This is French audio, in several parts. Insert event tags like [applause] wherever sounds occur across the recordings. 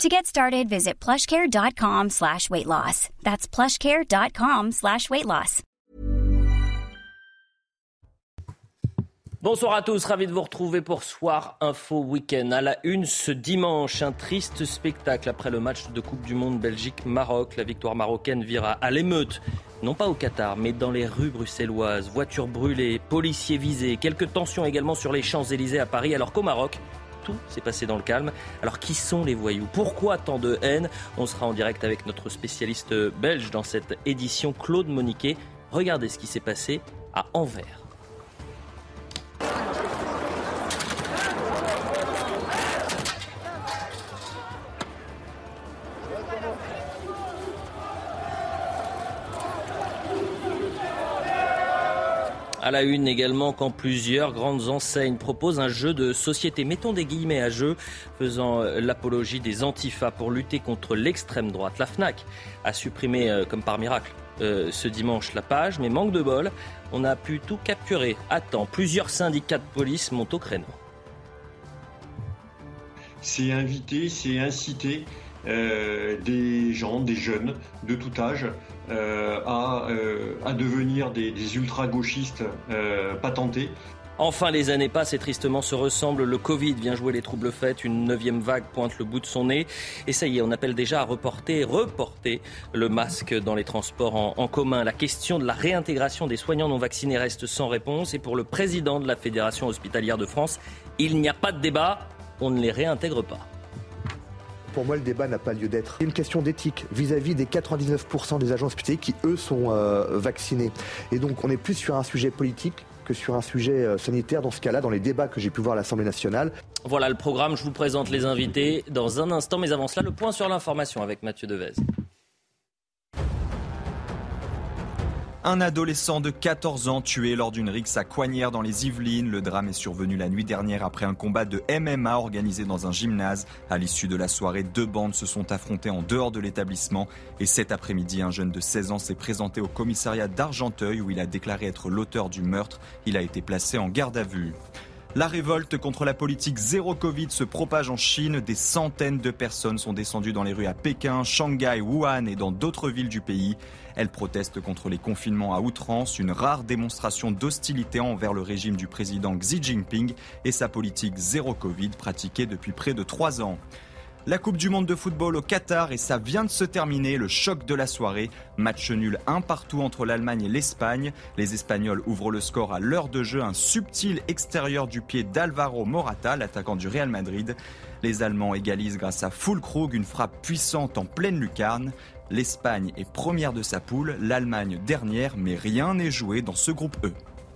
To get started, visit plushcare.com slash weight loss. That's plushcare.com slash weight loss. Bonsoir à tous, ravi de vous retrouver pour Soir Info Week-end. À la une ce dimanche, un triste spectacle après le match de Coupe du Monde Belgique-Maroc. La victoire marocaine vira à l'émeute, non pas au Qatar, mais dans les rues bruxelloises. Voitures brûlées, policiers visés, quelques tensions également sur les Champs-Élysées à Paris, alors qu'au Maroc, tout s'est passé dans le calme. Alors qui sont les voyous? Pourquoi tant de haine? On sera en direct avec notre spécialiste belge dans cette édition, Claude Moniquet. Regardez ce qui s'est passé à Anvers. À la une également, quand plusieurs grandes enseignes proposent un jeu de société, mettons des guillemets à jeu, faisant euh, l'apologie des antifas pour lutter contre l'extrême droite. La FNAC a supprimé, euh, comme par miracle, euh, ce dimanche la page, mais manque de bol, on a pu tout capturer à temps. Plusieurs syndicats de police montent au créneau. C'est inviter, c'est inciter des gens, des jeunes de tout âge euh, euh, à, devenir des, ultra-gauchistes euh, patentés. Enfin, les années passent et tristement se ressemblent. Le Covid vient jouer les troubles faits. Une neuvième vague pointe le bout de son nez. Et ça y est, on appelle déjà à reporter, reporter le masque dans les transports en, commun. La question de la réintégration des soignants non vaccinés reste sans réponse. Et pour le président de la Fédération hospitalière de France, il n'y a pas de débat. On ne les réintègre pas. Pour moi, le débat n'a pas lieu d'être. C'est une question d'éthique vis-à-vis des 99% des agents hospitaliers qui, eux, sont euh, vaccinés. Et donc, on est plus sur un sujet politique que sur un sujet euh, sanitaire dans ce cas-là, dans les débats que j'ai pu voir à l'Assemblée nationale. Voilà le programme, je vous présente les invités dans un instant, mais avant cela, le point sur l'information avec Mathieu Devez. Un adolescent de 14 ans tué lors d'une rixe à Coignères dans les Yvelines. Le drame est survenu la nuit dernière après un combat de MMA organisé dans un gymnase. À l'issue de la soirée, deux bandes se sont affrontées en dehors de l'établissement. Et cet après-midi, un jeune de 16 ans s'est présenté au commissariat d'Argenteuil où il a déclaré être l'auteur du meurtre. Il a été placé en garde à vue. La révolte contre la politique zéro Covid se propage en Chine. Des centaines de personnes sont descendues dans les rues à Pékin, Shanghai, Wuhan et dans d'autres villes du pays. Elles protestent contre les confinements à outrance, une rare démonstration d'hostilité envers le régime du président Xi Jinping et sa politique zéro Covid pratiquée depuis près de trois ans. La Coupe du Monde de football au Qatar et ça vient de se terminer, le choc de la soirée. Match nul un partout entre l'Allemagne et l'Espagne. Les Espagnols ouvrent le score à l'heure de jeu, un subtil extérieur du pied d'Alvaro Morata, l'attaquant du Real Madrid. Les Allemands égalisent grâce à Fulkrug, une frappe puissante en pleine lucarne. L'Espagne est première de sa poule, l'Allemagne dernière, mais rien n'est joué dans ce groupe E.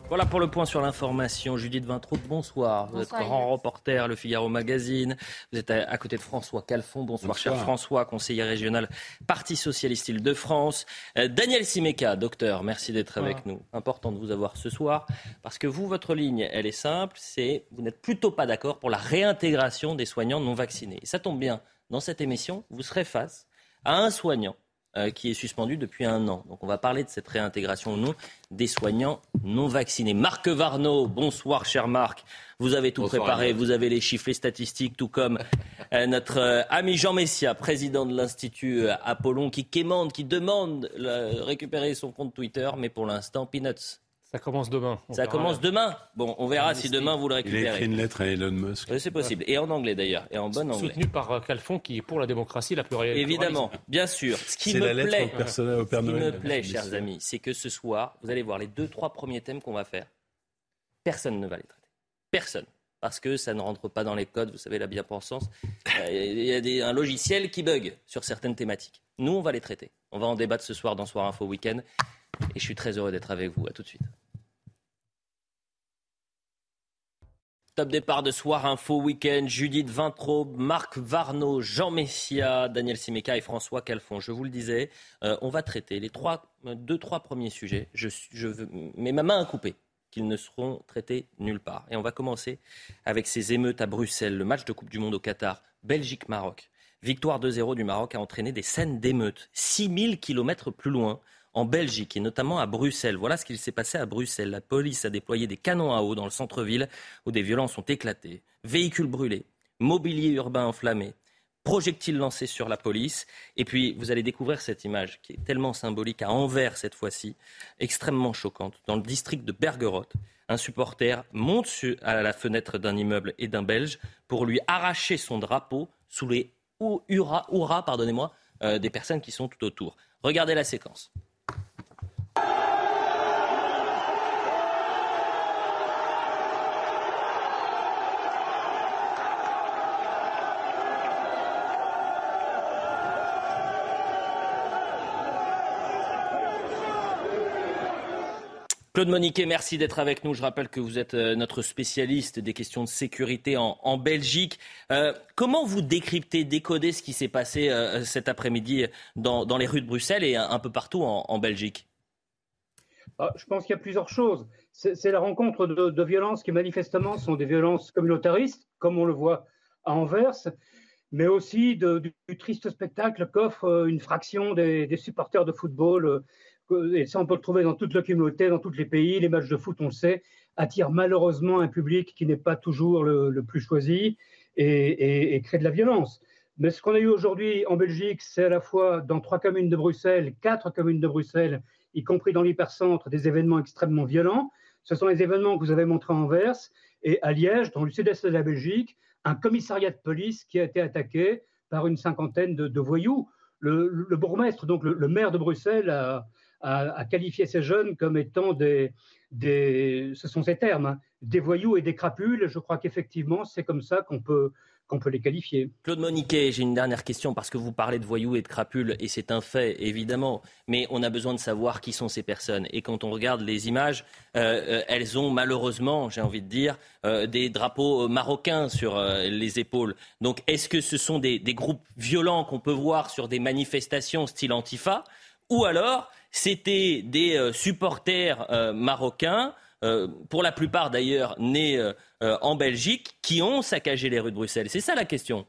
Voilà pour le point sur l'information. Judith Vintraud, bonsoir. Vous êtes grand reporter, Le Figaro Magazine. Vous êtes à, côté de François Calfon. Bonsoir, cher François, conseiller régional Parti Socialiste Île-de-France. Euh, Daniel Simeka, docteur, merci d'être avec nous. Important de vous avoir ce soir parce que vous, votre ligne, elle est simple. C'est vous n'êtes plutôt pas d'accord pour la réintégration des soignants non vaccinés. Et ça tombe bien. Dans cette émission, vous serez face à un soignant euh, qui est suspendu depuis un an. Donc on va parler de cette réintégration ou non des soignants non vaccinés. Marc Varno, bonsoir cher Marc. Vous avez tout préparé, vous avez les chiffres, les statistiques, tout comme euh, notre euh, ami Jean Messia, président de l'Institut Apollon, qui quémande, qui demande de récupérer son compte Twitter, mais pour l'instant, peanuts. Ça commence demain. Ça commence demain. Bon, on verra si demain vous le récupérez. Il a écrit une lettre à Elon Musk. c'est possible. Et en anglais d'ailleurs. Et en bon anglais. Soutenu par euh, Calfon qui est pour la démocratie, la pluralité. Évidemment, bien sûr. Ce qui me plaît, au Père Noël, me plaît, chers amis, c'est que ce soir, vous allez voir les deux, trois premiers thèmes qu'on va faire. Personne ne va les traiter. Personne. Parce que ça ne rentre pas dans les codes, vous savez, la bien-pensance. [laughs] Euh, il y a un logiciel qui bug sur certaines thématiques. Nous, on va les traiter. On va en débattre ce soir dans Soir Info Week-end. Et je suis très heureux d'être avec vous. À tout de suite. Top départ de Soir Info Week-end, Judith Vintraube, Marc Varno, Jean Messia, Daniel Simeka et François Calfon. Je vous le disais, euh, on va traiter les trois, deux, trois premiers sujets. Je, je mais ma main a coupé qu'ils ne seront traités nulle part. Et on va commencer avec ces émeutes à Bruxelles, le match de Coupe du Monde au Qatar, Belgique-Maroc. Victoire 2-0 du Maroc a entraîné des scènes d'émeutes. 6000 kilomètres plus loin, en Belgique et notamment à Bruxelles. Voilà ce qu'il s'est passé à Bruxelles. La police a déployé des canons à eau dans le centre-ville où des violences ont éclaté. Véhicules brûlés, mobilier urbain enflammé, projectiles lancés sur la police. Et puis, vous allez découvrir cette image qui est tellement symbolique à Anvers cette fois-ci, extrêmement choquante. Dans le district de Bergeroth, un supporter monte à la fenêtre d'un immeuble et d'un Belge pour lui arracher son drapeau sous les hurrahs, pardonnez-moi, euh, des personnes qui sont tout autour. Regardez la séquence. Claude Moniquet, merci d'être avec nous. Je rappelle que vous êtes euh, notre spécialiste des questions de sécurité en, Belgique. Euh, comment vous décryptez, décodez ce qui s'est passé euh, cet après-midi dans, les rues de Bruxelles et un, peu partout en, Belgique? Ah, Je pense qu'il y a plusieurs choses. C'est la rencontre de, violences qui manifestement sont des violences communautaristes, comme on le voit à Anvers, mais aussi du, triste spectacle qu'offre une fraction des, des, supporters de football et ça on peut le trouver dans toute la communauté, dans tous les pays, les matchs de foot, on le sait, attirent malheureusement un public qui n'est pas toujours le, plus choisi et, et, créent de la violence. Mais ce qu'on a eu aujourd'hui en Belgique, c'est à la fois dans trois communes de Bruxelles, quatre communes de Bruxelles, y compris dans l'hypercentre, des événements extrêmement violents. Ce sont les événements que vous avez montrés en Anvers et à Liège, dans le sud-est de la Belgique, un commissariat de police qui a été attaqué par une cinquantaine de, voyous. Le, bourgmestre, donc le, maire de Bruxelles, a, à, qualifier ces jeunes comme étant des, des ce sont ces termes, hein, des voyous et des crapules. Je crois qu'effectivement, c'est comme ça qu'on peut, qu'on peut les qualifier. Claude Moniquet, j'ai une dernière question parce que vous parlez de voyous et de crapules et c'est un fait évidemment, mais on a besoin de savoir qui sont ces personnes. Et quand on regarde les images, euh, euh, elles ont malheureusement, j'ai envie de dire, euh, des drapeaux marocains sur les épaules. Donc est-ce que ce sont des, des groupes violents qu'on peut voir sur des manifestations style Antifa ou alors c'était des euh, supporters euh, marocains, euh, pour la plupart d'ailleurs nés en Belgique, qui ont saccagé les rues de Bruxelles. C'est ça la question.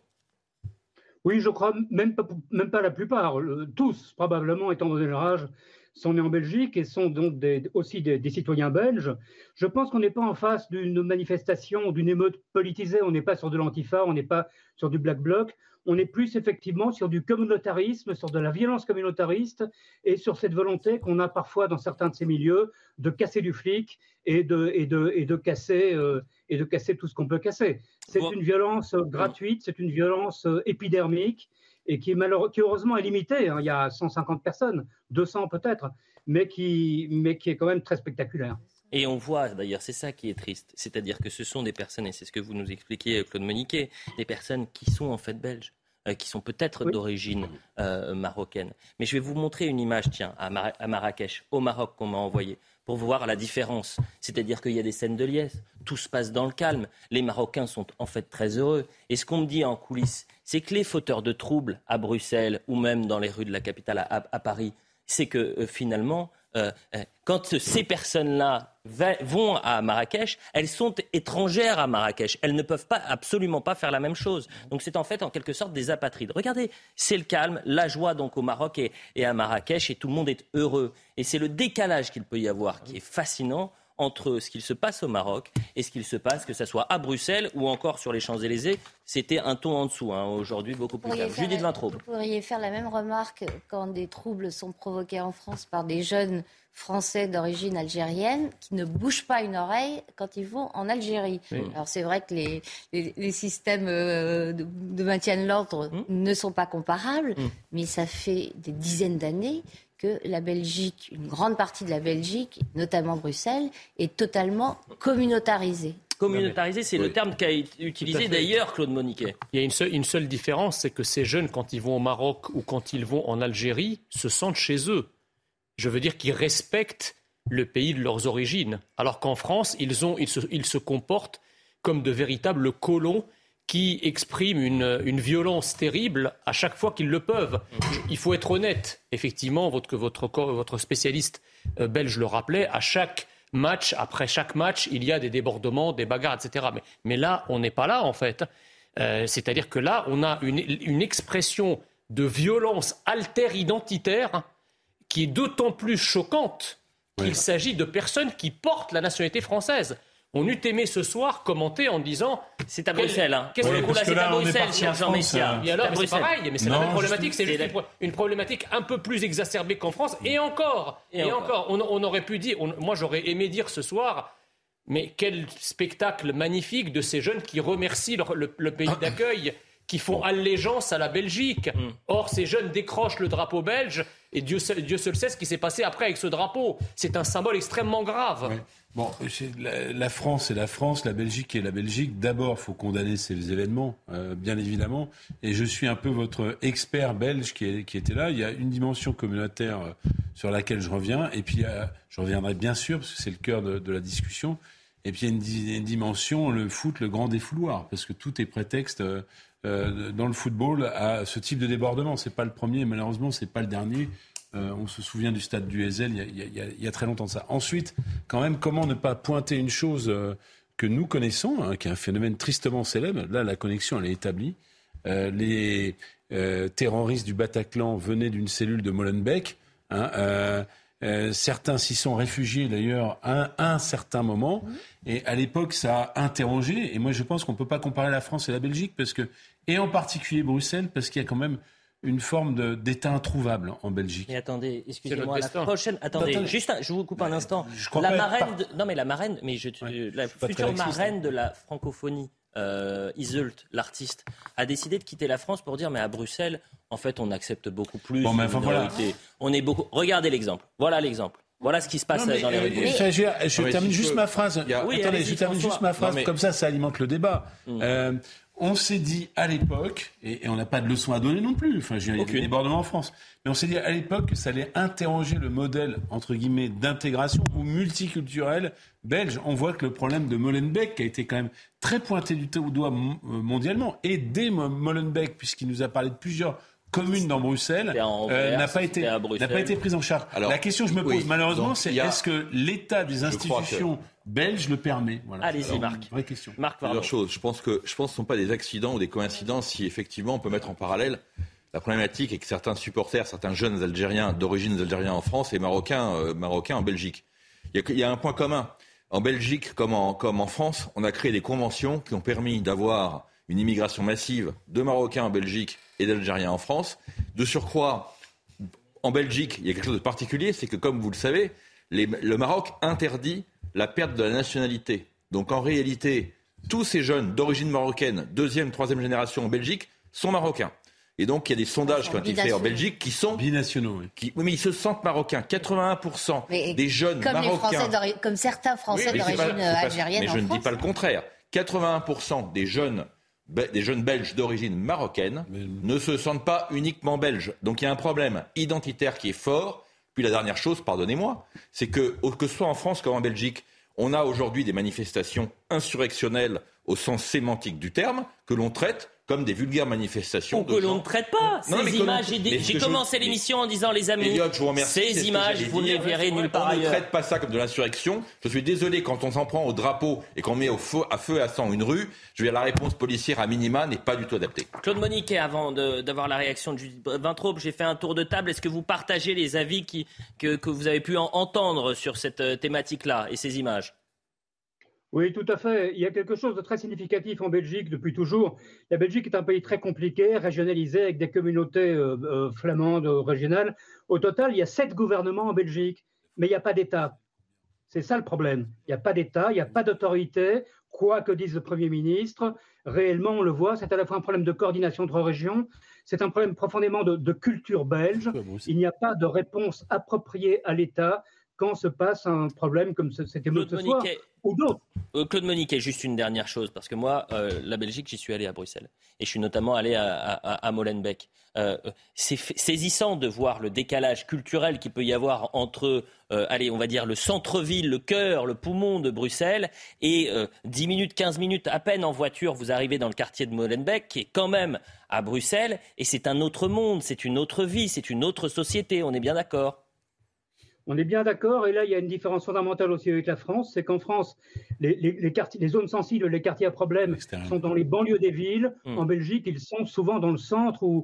Oui, je crois, même pas, même pas la plupart, tous probablement étant donné leur âge, sont nés en Belgique et sont donc aussi des, citoyens belges. Je pense qu'on n'est pas en face d'une manifestation, d'une émeute politisée, on n'est pas sur de l'antifa, on n'est pas sur du black bloc, on est plus effectivement sur du communautarisme, sur de la violence communautariste et sur cette volonté qu'on a parfois dans certains de ces milieux de casser du flic et de, et de, et de, casser, euh, et de casser tout ce qu'on peut casser. C'est une violence gratuite, c'est une violence euh, épidermique et qui, qui heureusement est limitée. Hein. Il y a 150 personnes, 200 peut-être, mais qui, mais qui est quand même très spectaculaire. Et on voit d'ailleurs, c'est ça qui est triste, c'est-à-dire que ce sont des personnes, et c'est ce que vous nous expliquez, Claude Moniquet, des personnes qui sont en fait belges, euh, qui sont peut-être d'origine euh, marocaine. Mais je vais vous montrer une image, tiens, à, Marrakech, au Maroc, qu'on m'a envoyé, pour voir la différence. C'est-à-dire qu'il y a des scènes de liesse, tout se passe dans le calme. Les Marocains sont en fait très heureux. Et ce qu'on me dit en coulisses, c'est que les fauteurs de troubles à Bruxelles ou même dans les rues de la capitale à, Paris, c'est que euh, finalement, quand ces personnes-là vont à Marrakech, elles sont étrangères à Marrakech. Elles ne peuvent pas, absolument pas faire la même chose. Donc c'est en fait en quelque sorte des apatrides. Regardez, c'est le calme, la joie donc au Maroc et à Marrakech et tout le monde est heureux. Et c'est le décalage qu'il peut y avoir qui est fascinant entre ce qu'il se passe au Maroc et ce qu'il se passe, que ce soit à Bruxelles ou encore sur les Champs-Élysées. C'était un ton en dessous, hein. aujourd'hui beaucoup plus calme. Judith Vintraube. Vous pourriez faire la même remarque quand des troubles sont provoqués en France par des jeunes Français d'origine algérienne qui ne bougent pas une oreille quand ils vont en Algérie. Alors c'est vrai que les, les, systèmes euh, de, maintien de l'ordre hum. ne sont pas comparables, hum. mais ça fait des dizaines d'années que la Belgique, une grande partie de la Belgique, notamment Bruxelles, est totalement communautarisée. Communautarisée, c'est le terme qu'a utilisé d'ailleurs Claude Moniquet. Il y a une seule, une seule différence, c'est que ces jeunes, quand ils vont au Maroc ou quand ils vont en Algérie, se sentent chez eux. Je veux dire qu'ils respectent le pays de leurs origines. Alors qu'en France, ils, ont, ils, se, ils se comportent comme de véritables colons qui expriment une, violence terrible à chaque fois qu'ils le peuvent. Il faut être honnête. Effectivement, votre, votre, votre spécialiste euh, belge le rappelait, à chaque match, après chaque match, il y a des débordements, des bagarres, etc. Mais, mais là, on n'est pas là, en fait. Euh, c'est-à-dire que là, on a une, une expression de violence alter-identitaire qui est d'autant plus choquante qu'il s'agit de personnes qui portent la nationalité française. On eût aimé ce soir commenter en disant C'est à Bruxelles. Hein. Qu'est-ce que là, c'est à Bruxelles, cher Jean Messia. Et alors, c'est pareil, mais c'est la même problématique. C'est une problématique un peu plus exacerbée qu'en France. Et encore, et, encore. on, aurait pu dire, moi j'aurais aimé dire ce soir, mais quel spectacle magnifique de ces jeunes qui remercient le, pays d'accueil qui font allégeance à la Belgique. Mm. Or, ces jeunes décrochent le drapeau belge et Dieu, Dieu seul sait ce qui s'est passé après avec ce drapeau. C'est un symbole extrêmement grave. Bon, la, France est la France, la Belgique est la Belgique. D'abord, il faut condamner ces événements, euh, bien évidemment. Et je suis un peu votre expert belge qui, qui, était là. Il y a une dimension communautaire euh, sur laquelle je reviens. Et puis, euh, je reviendrai bien sûr, parce que c'est le cœur de, la discussion. Et puis, il y a une, dimension, le foot, le grand défouloir, parce que tout est prétexte dans le football à ce type de débordement. C'est pas le premier, malheureusement, c'est pas le dernier. Euh, on se souvient du stade du Ezel il y, a, très longtemps de ça. Ensuite, quand même, comment ne pas pointer une chose euh, que nous connaissons, hein, qui est un phénomène tristement célèbre. Là, la connexion, elle est établie. Euh, les terroristes du Bataclan venaient d'une cellule de Molenbeek. Hein, certains s'y sont réfugiés d'ailleurs à, un certain moment. Et à l'époque, ça a interrogé. Et moi, je pense qu'on ne peut pas comparer la France et la Belgique, parce que, et en particulier Bruxelles, parce qu'il y a quand même une forme d'état introuvable en Belgique. Mais attendez, excusez-moi, la prochaine. Attendez, juste, je vous coupe un instant. la marraine, non mais la marraine, mais je, la future marraine de la francophonie, euh, Iseult, l'artiste, a décidé de quitter la France pour dire mais à Bruxelles, en fait, on accepte beaucoup plus. Bon, mais voilà. On est beaucoup. Regardez l'exemple. Voilà l'exemple. Voilà ce qui se passe dans les euh, rues. Je, termine juste ma phrase. Attendez, je termine juste ma phrase. Comme ça, ça alimente le débat. Mm. Euh, on s'est dit à l'époque, et, on n'a pas de leçon à donner non plus, enfin, il y a des débordements en France, mais on s'est dit à l'époque que ça allait interroger le modèle, entre guillemets, d'intégration ou multiculturel belge. On voit que le problème de Molenbeek, qui a été quand même très pointé du doigt euh, mondialement, et dès Molenbeek, puisqu'il nous a parlé de plusieurs communes dans Bruxelles euh, n'a pas été n'a pas été prise en charge. la question que je me pose malheureusement c'est est-ce que l'état des institutions belges le permet Allez-y Marc. Vraie question. Marc Plusieurs choses. Je pense que je pense que ce ne sont pas des accidents ou des coïncidences si effectivement on peut mettre en parallèle la problématique est que certains supporters, certains jeunes Algériens d'origine algérienne en France et marocains, euh, marocains en Belgique. Il y, a, il y, a, un point commun. En Belgique comme en, comme en France, on a créé des conventions qui ont permis d'avoir une immigration massive de Marocains en Belgique et d'Algériens en France. De surcroît, en Belgique, il y a quelque chose de particulier, c'est que comme vous le savez, le Maroc interdit la perte de la nationalité. Donc en réalité, tous ces jeunes d'origine marocaine, deuxième, troisième génération en Belgique, sont marocains. Et donc, il y a des sondages qui ont été faits en Belgique qui sont binationaux. Oui. Qui, mais ils se sentent marocains. 81% des jeunes comme marocains, comme certains Français d'origine algérienne. Mais je ne dis pas le contraire. 81% des jeunes des jeunes Belges d'origine marocaine ne se sentent pas uniquement belges. Donc il y a un problème identitaire qui est fort. Puis la dernière chose, pardonnez-moi, c'est que, que soit en France comme en Belgique, on a aujourd'hui des manifestations insurrectionnelles au sens sémantique du terme que l'on traite comme des vulgaires manifestations. Ou que l'on ne traite pas. ces images, j'ai commencé l'émission en disant, les amis, ces images, vous ne les verrez nulle part On ne traite pas ça comme de l'insurrection. Je suis désolé quand on s'en prend au drapeau et qu'on met au feu, à feu et à sang une rue. Je veux dire, la réponse policière à minima n'est pas du tout adaptée. Claude Moniquet, avant d'avoir la réaction de Judith Vintraube, j'ai fait un tour de table. Est-ce que vous partagez les avis qui, que, que vous avez pu entendre sur cette euh, thématique-là et ces images? Oui, tout à fait. Il y a quelque chose de très significatif en Belgique depuis toujours. La Belgique est un pays très compliqué, régionalisé, avec des communautés euh, euh, flamandes régionales. Au total, il y a sept gouvernements en Belgique, mais il n'y a pas d'État. C'est ça le problème. Il n'y a pas d'État, il n'y a pas d'autorité, quoi que dise le Premier ministre. Réellement, on le voit, c'est à la fois un problème de coordination entre régions, c'est un problème profondément de culture belge. Il n'y a pas de réponse appropriée à l'État quand se passe un problème comme émeute ce soir ou d'autres. Euh, Claude Moniquet, juste une dernière chose, parce que moi, euh, la Belgique, j'y suis allé à Bruxelles. Et je suis notamment allé à, Molenbeek. Euh, c'est saisissant de voir le décalage culturel qu'il peut y avoir entre, allez, on va dire, le centre-ville, le cœur, le poumon de Bruxelles, et 10 minutes, 15 minutes à peine en voiture, vous arrivez dans le quartier de Molenbeek, qui est quand même à Bruxelles, et c'est un autre monde, c'est une autre vie, c'est une autre société, on est bien d'accord on est bien d'accord, et là il y a une différence fondamentale aussi avec la France, c'est qu'en France, les, quartiers, les, zones sensibles, les quartiers à problème sont dans les banlieues des villes. Hmm. En Belgique, ils sont souvent dans le centre ou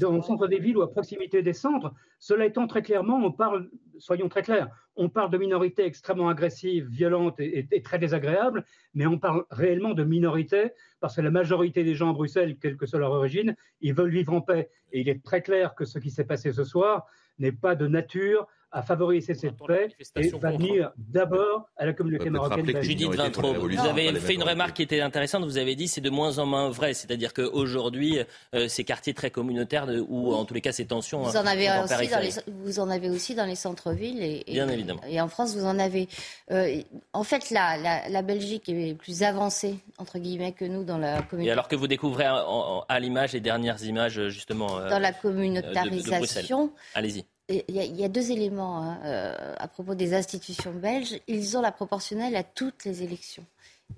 dans le centre des villes ou à proximité des centres. Cela étant très clairement, on parle, soyons très clairs, on parle de minorités extrêmement agressives, violentes et, et très désagréables, mais on parle réellement de minorités parce que la majorité des gens à Bruxelles, quelle que soit leur origine, ils veulent vivre en paix. Et il est très clair que ce qui s'est passé ce soir n'est pas de nature à favoriser cette paix et va venir d'abord à la communauté marocaine. Judith Vintraud, vous avez fait une remarque qui était intéressante. Vous avez dit c'est de moins en moins vrai, c'est-à-dire qu'aujourd'hui, euh, ces quartiers très communautaires ou en tous les cas ces tensions. Vous en avez aussi dans les, vous en avez aussi dans les centres-villes et, Bien évidemment. Et en France, vous en avez. Euh, en fait, la, la, Belgique est plus avancée entre guillemets que nous dans la communauté. Et alors que vous découvrez à, l'image les dernières images justement dans la communautarisation. Allez-y il y, a, deux éléments hein, euh, à propos des institutions belges. Ils ont la proportionnelle à toutes les élections.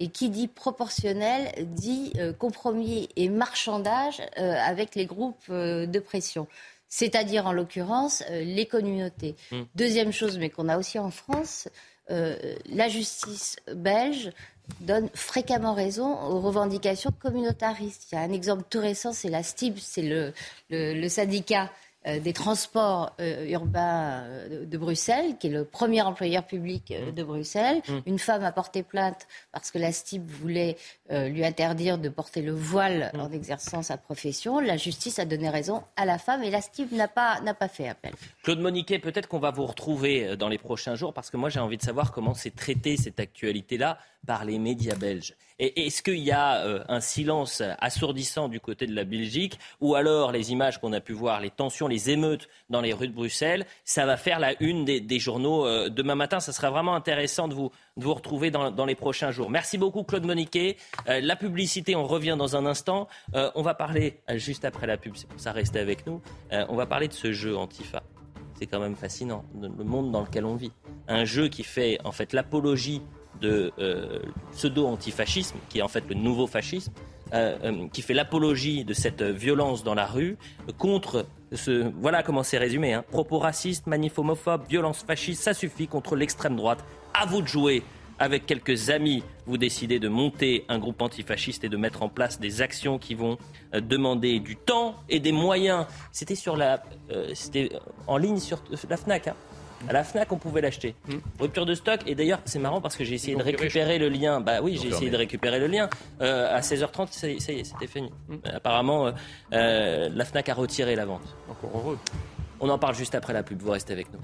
Et qui dit proportionnel dit euh, compromis et marchandage euh, avec les groupes de pression. C'est-à-dire, en l'occurrence, les communautés. Mmh. Deuxième chose, mais qu'on a aussi en France, la justice belge donne fréquemment raison aux revendications communautaristes. Il y a un exemple tout récent, c'est la STIB, c'est le, le syndicat des transports euh, urbains euh, de Bruxelles, qui est le premier employeur public mmh. de Bruxelles. Mmh. Une femme a porté plainte parce que la STIB voulait lui interdire de porter le voile mmh. en exerçant sa profession. La justice a donné raison à la femme et la STIB n'a pas, n'a pas fait appel. Claude Moniquet, peut-être qu'on va vous retrouver dans les prochains jours parce que moi j'ai envie de savoir comment s'est traité cette actualité-là par les médias belges. Et est-ce qu'il y a euh, un silence assourdissant du côté de la Belgique ou alors les images qu'on a pu voir, les tensions, les émeutes dans les rues de Bruxelles, ça va faire la une des, journaux euh, demain matin Ça sera vraiment intéressant de vous, vous retrouver dans, les prochains jours. Merci beaucoup Claude Moniquet. Euh, la publicité, on revient dans un instant. on va parler, juste après la pub, c'est pour ça restez avec nous, on va parler de ce jeu Antifa c'est quand même fascinant, le monde dans lequel on vit. Un jeu qui fait en fait l'apologie de euh, pseudo-antifascisme, qui est en fait le nouveau fascisme, euh, euh, qui fait l'apologie de cette violence dans la rue contre ce. Voilà comment c'est résumé. Hein. Propos racistes, manif homophobes, violence fasciste, ça suffit contre l'extrême droite. À vous de jouer. Avec quelques amis, vous décidez de monter un groupe antifasciste et de mettre en place des actions qui vont demander du temps et des moyens. C'était sur la, c'était en ligne sur la Fnac. Hein. À la FNAC, on pouvait l'acheter. Hmm. Rupture de stock. Et d'ailleurs, c'est marrant parce que j'ai essayé de récupérer le lien. Bah oui, j'ai essayé de récupérer le lien. Euh, à 16h30, ça, y est, c'était fini. Hmm. Euh, apparemment, euh, la FNAC a retiré la vente. Encore heureux. On en parle juste après la pub. Vous restez avec nous.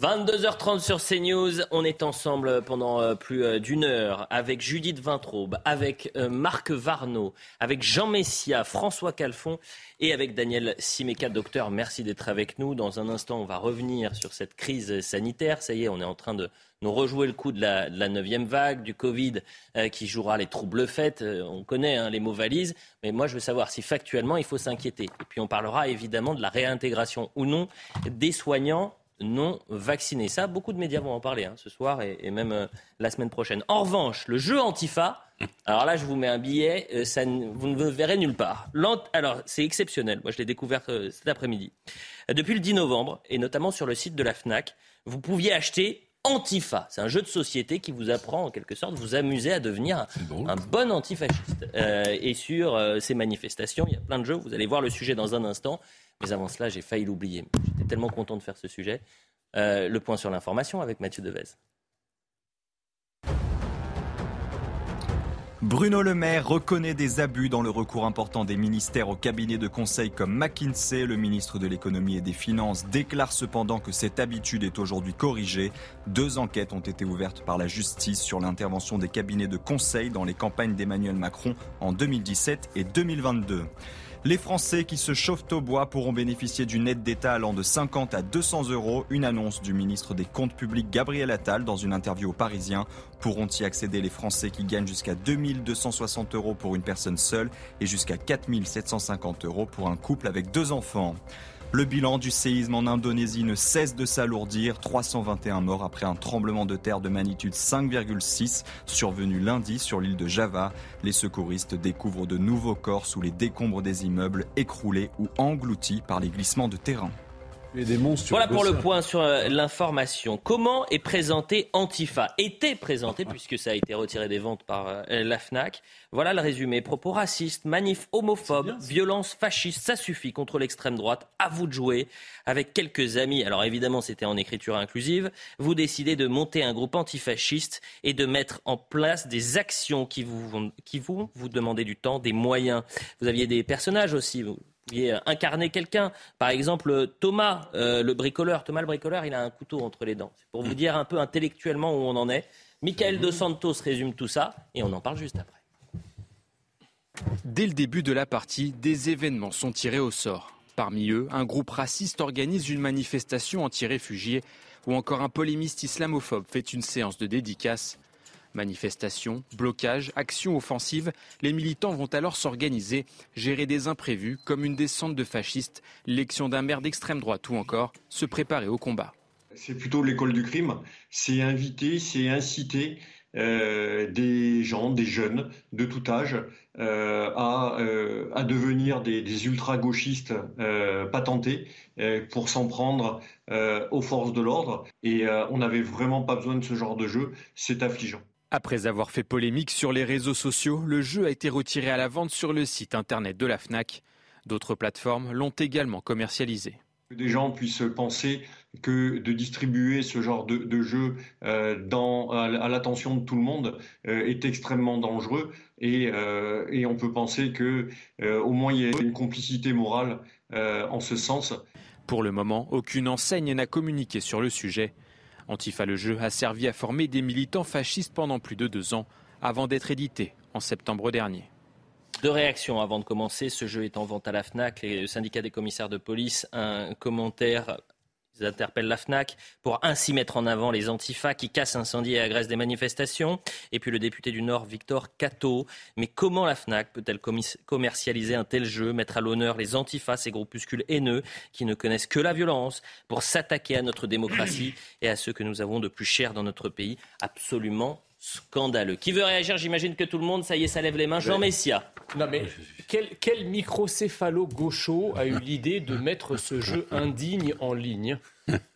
22h30 sur CNews, on est ensemble pendant euh, plus euh, d'une heure avec Judith Vintraube, avec euh, Marc Varnaud, avec Jean Messia, François Calfon et avec Daniel Simeka. Docteur, merci d'être avec nous. Dans un instant, on va revenir sur cette crise sanitaire. Ça y est, on est en train de nous rejouer le coup de la, neuvième vague, du Covid qui jouera les troubles faits. on connaît hein, les mots valises, mais moi je veux savoir si factuellement il faut s'inquiéter. Et puis on parlera évidemment de la réintégration ou non des soignants non vaccinés. Ça, beaucoup de médias vont en parler hein, ce soir et, même euh, la semaine prochaine. En revanche, le jeu Antifa, alors là, je vous mets un billet, euh, ça, vous ne me verrez nulle part. Alors, c'est exceptionnel. Moi, je l'ai découvert euh, cet après-midi. depuis le 10 novembre, et notamment sur le site de la FNAC, vous pouviez acheter Antifa. C'est un jeu de société qui vous apprend en quelque sorte vous amuser à devenir un, bon antifasciste. et sur ces manifestations, il y a plein de jeux. Vous allez voir le sujet dans un instant. Mais avant cela, j'ai failli l'oublier. J'étais tellement content de faire ce sujet. Euh, le point sur l'information avec Mathieu Devez. Bruno Le Maire reconnaît des abus dans le recours important des ministères au cabinet de conseil comme McKinsey. Le ministre de l'économie et des finances déclare cependant que cette habitude est aujourd'hui corrigée. Deux enquêtes ont été ouvertes par la justice sur l'intervention des cabinets de conseil dans les campagnes d'Emmanuel Macron en 2017 et 2022. Les Français qui se chauffent au bois pourront bénéficier d'une aide d'État allant de 50 à 200 euros. Une annonce du ministre des Comptes publics Gabriel Attal dans une interview aux Parisiens. Pourront y accéder les Français qui gagnent jusqu'à 2260 euros pour une personne seule et jusqu'à 4750 euros pour un couple avec deux enfants. Le bilan du séisme en Indonésie ne cesse de s'alourdir. 321 morts après un tremblement de terre de magnitude 5,6 survenu lundi sur l'île de Java. Les secouristes découvrent de nouveaux corps sous les décombres des immeubles écroulés ou engloutis par les glissements de terrain voilà pour le point sur euh, l'information. Comment est présenté Antifa? Était présenté, [laughs] puisque ça a été retiré des ventes par euh, la FNAC. Voilà le résumé. Propos racistes, manifs homophobes, violence fasciste, ça suffit contre l'extrême droite. À vous de jouer. Avec quelques amis, alors évidemment c'était en écriture inclusive, vous décidez de monter un groupe antifasciste et de mettre en place des actions qui vous, qui vous, vous demandez du temps, des moyens. Vous aviez des personnages aussi pouviez incarner quelqu'un. Par exemple, Thomas, euh, le bricoleur. Thomas, le bricoleur, il a un couteau entre les dents. C'est pour vous dire un peu intellectuellement où on en est. Michael Dos Santos résume tout ça et on en parle juste après. Dès le début de la partie, des événements sont tirés au sort. Parmi eux, un groupe raciste organise une manifestation anti-réfugiés ou encore un polémiste islamophobe fait une séance de dédicace. Manifestations, blocages, actions offensives, les militants vont alors s'organiser, gérer des imprévus comme une descente de fascistes, l'élection d'un maire d'extrême droite ou encore se préparer au combat. C'est plutôt l'école du crime, c'est inviter, c'est inciter euh, des gens, des jeunes de tout âge euh, euh, à, devenir des, ultra-gauchistes patentés pour s'en prendre aux forces de l'ordre. Et on n'avait vraiment pas besoin de ce genre de jeu, c'est affligeant. Après avoir fait polémique sur les réseaux sociaux, le jeu a été retiré à la vente sur le site internet de la FNAC. D'autres plateformes l'ont également commercialisé. Que des gens puissent penser que de distribuer ce genre de, jeu euh, à, l'attention de tout le monde euh, est extrêmement dangereux et, euh, et on peut penser que au moins il y a une complicité morale en ce sens. Pour le moment, aucune enseigne n'a communiqué sur le sujet. Antifa le jeu a servi à former des militants fascistes pendant plus de deux ans, avant d'être édité en septembre dernier. Deux réactions avant de commencer. Ce jeu est en vente à la FNAC. Le syndicat des commissaires de police, un commentaire ils interpellent la FNAC pour ainsi mettre en avant les antifas qui cassent, incendient et agressent des manifestations. Et puis le député du Nord, Victor Cato. Mais comment la FNAC peut-elle commercialiser un tel jeu, mettre à l'honneur les antifas, ces groupuscules haineux qui ne connaissent que la violence, pour s'attaquer à notre démocratie et à ceux que nous avons de plus chers dans notre pays? Absolument scandaleux. Qui veut réagir J'imagine que tout le monde, ça y est, ça lève les mains. Jean Messia. Non mais quel, quel microcéphalo gaucho a eu l'idée de mettre ce jeu indigne en ligne?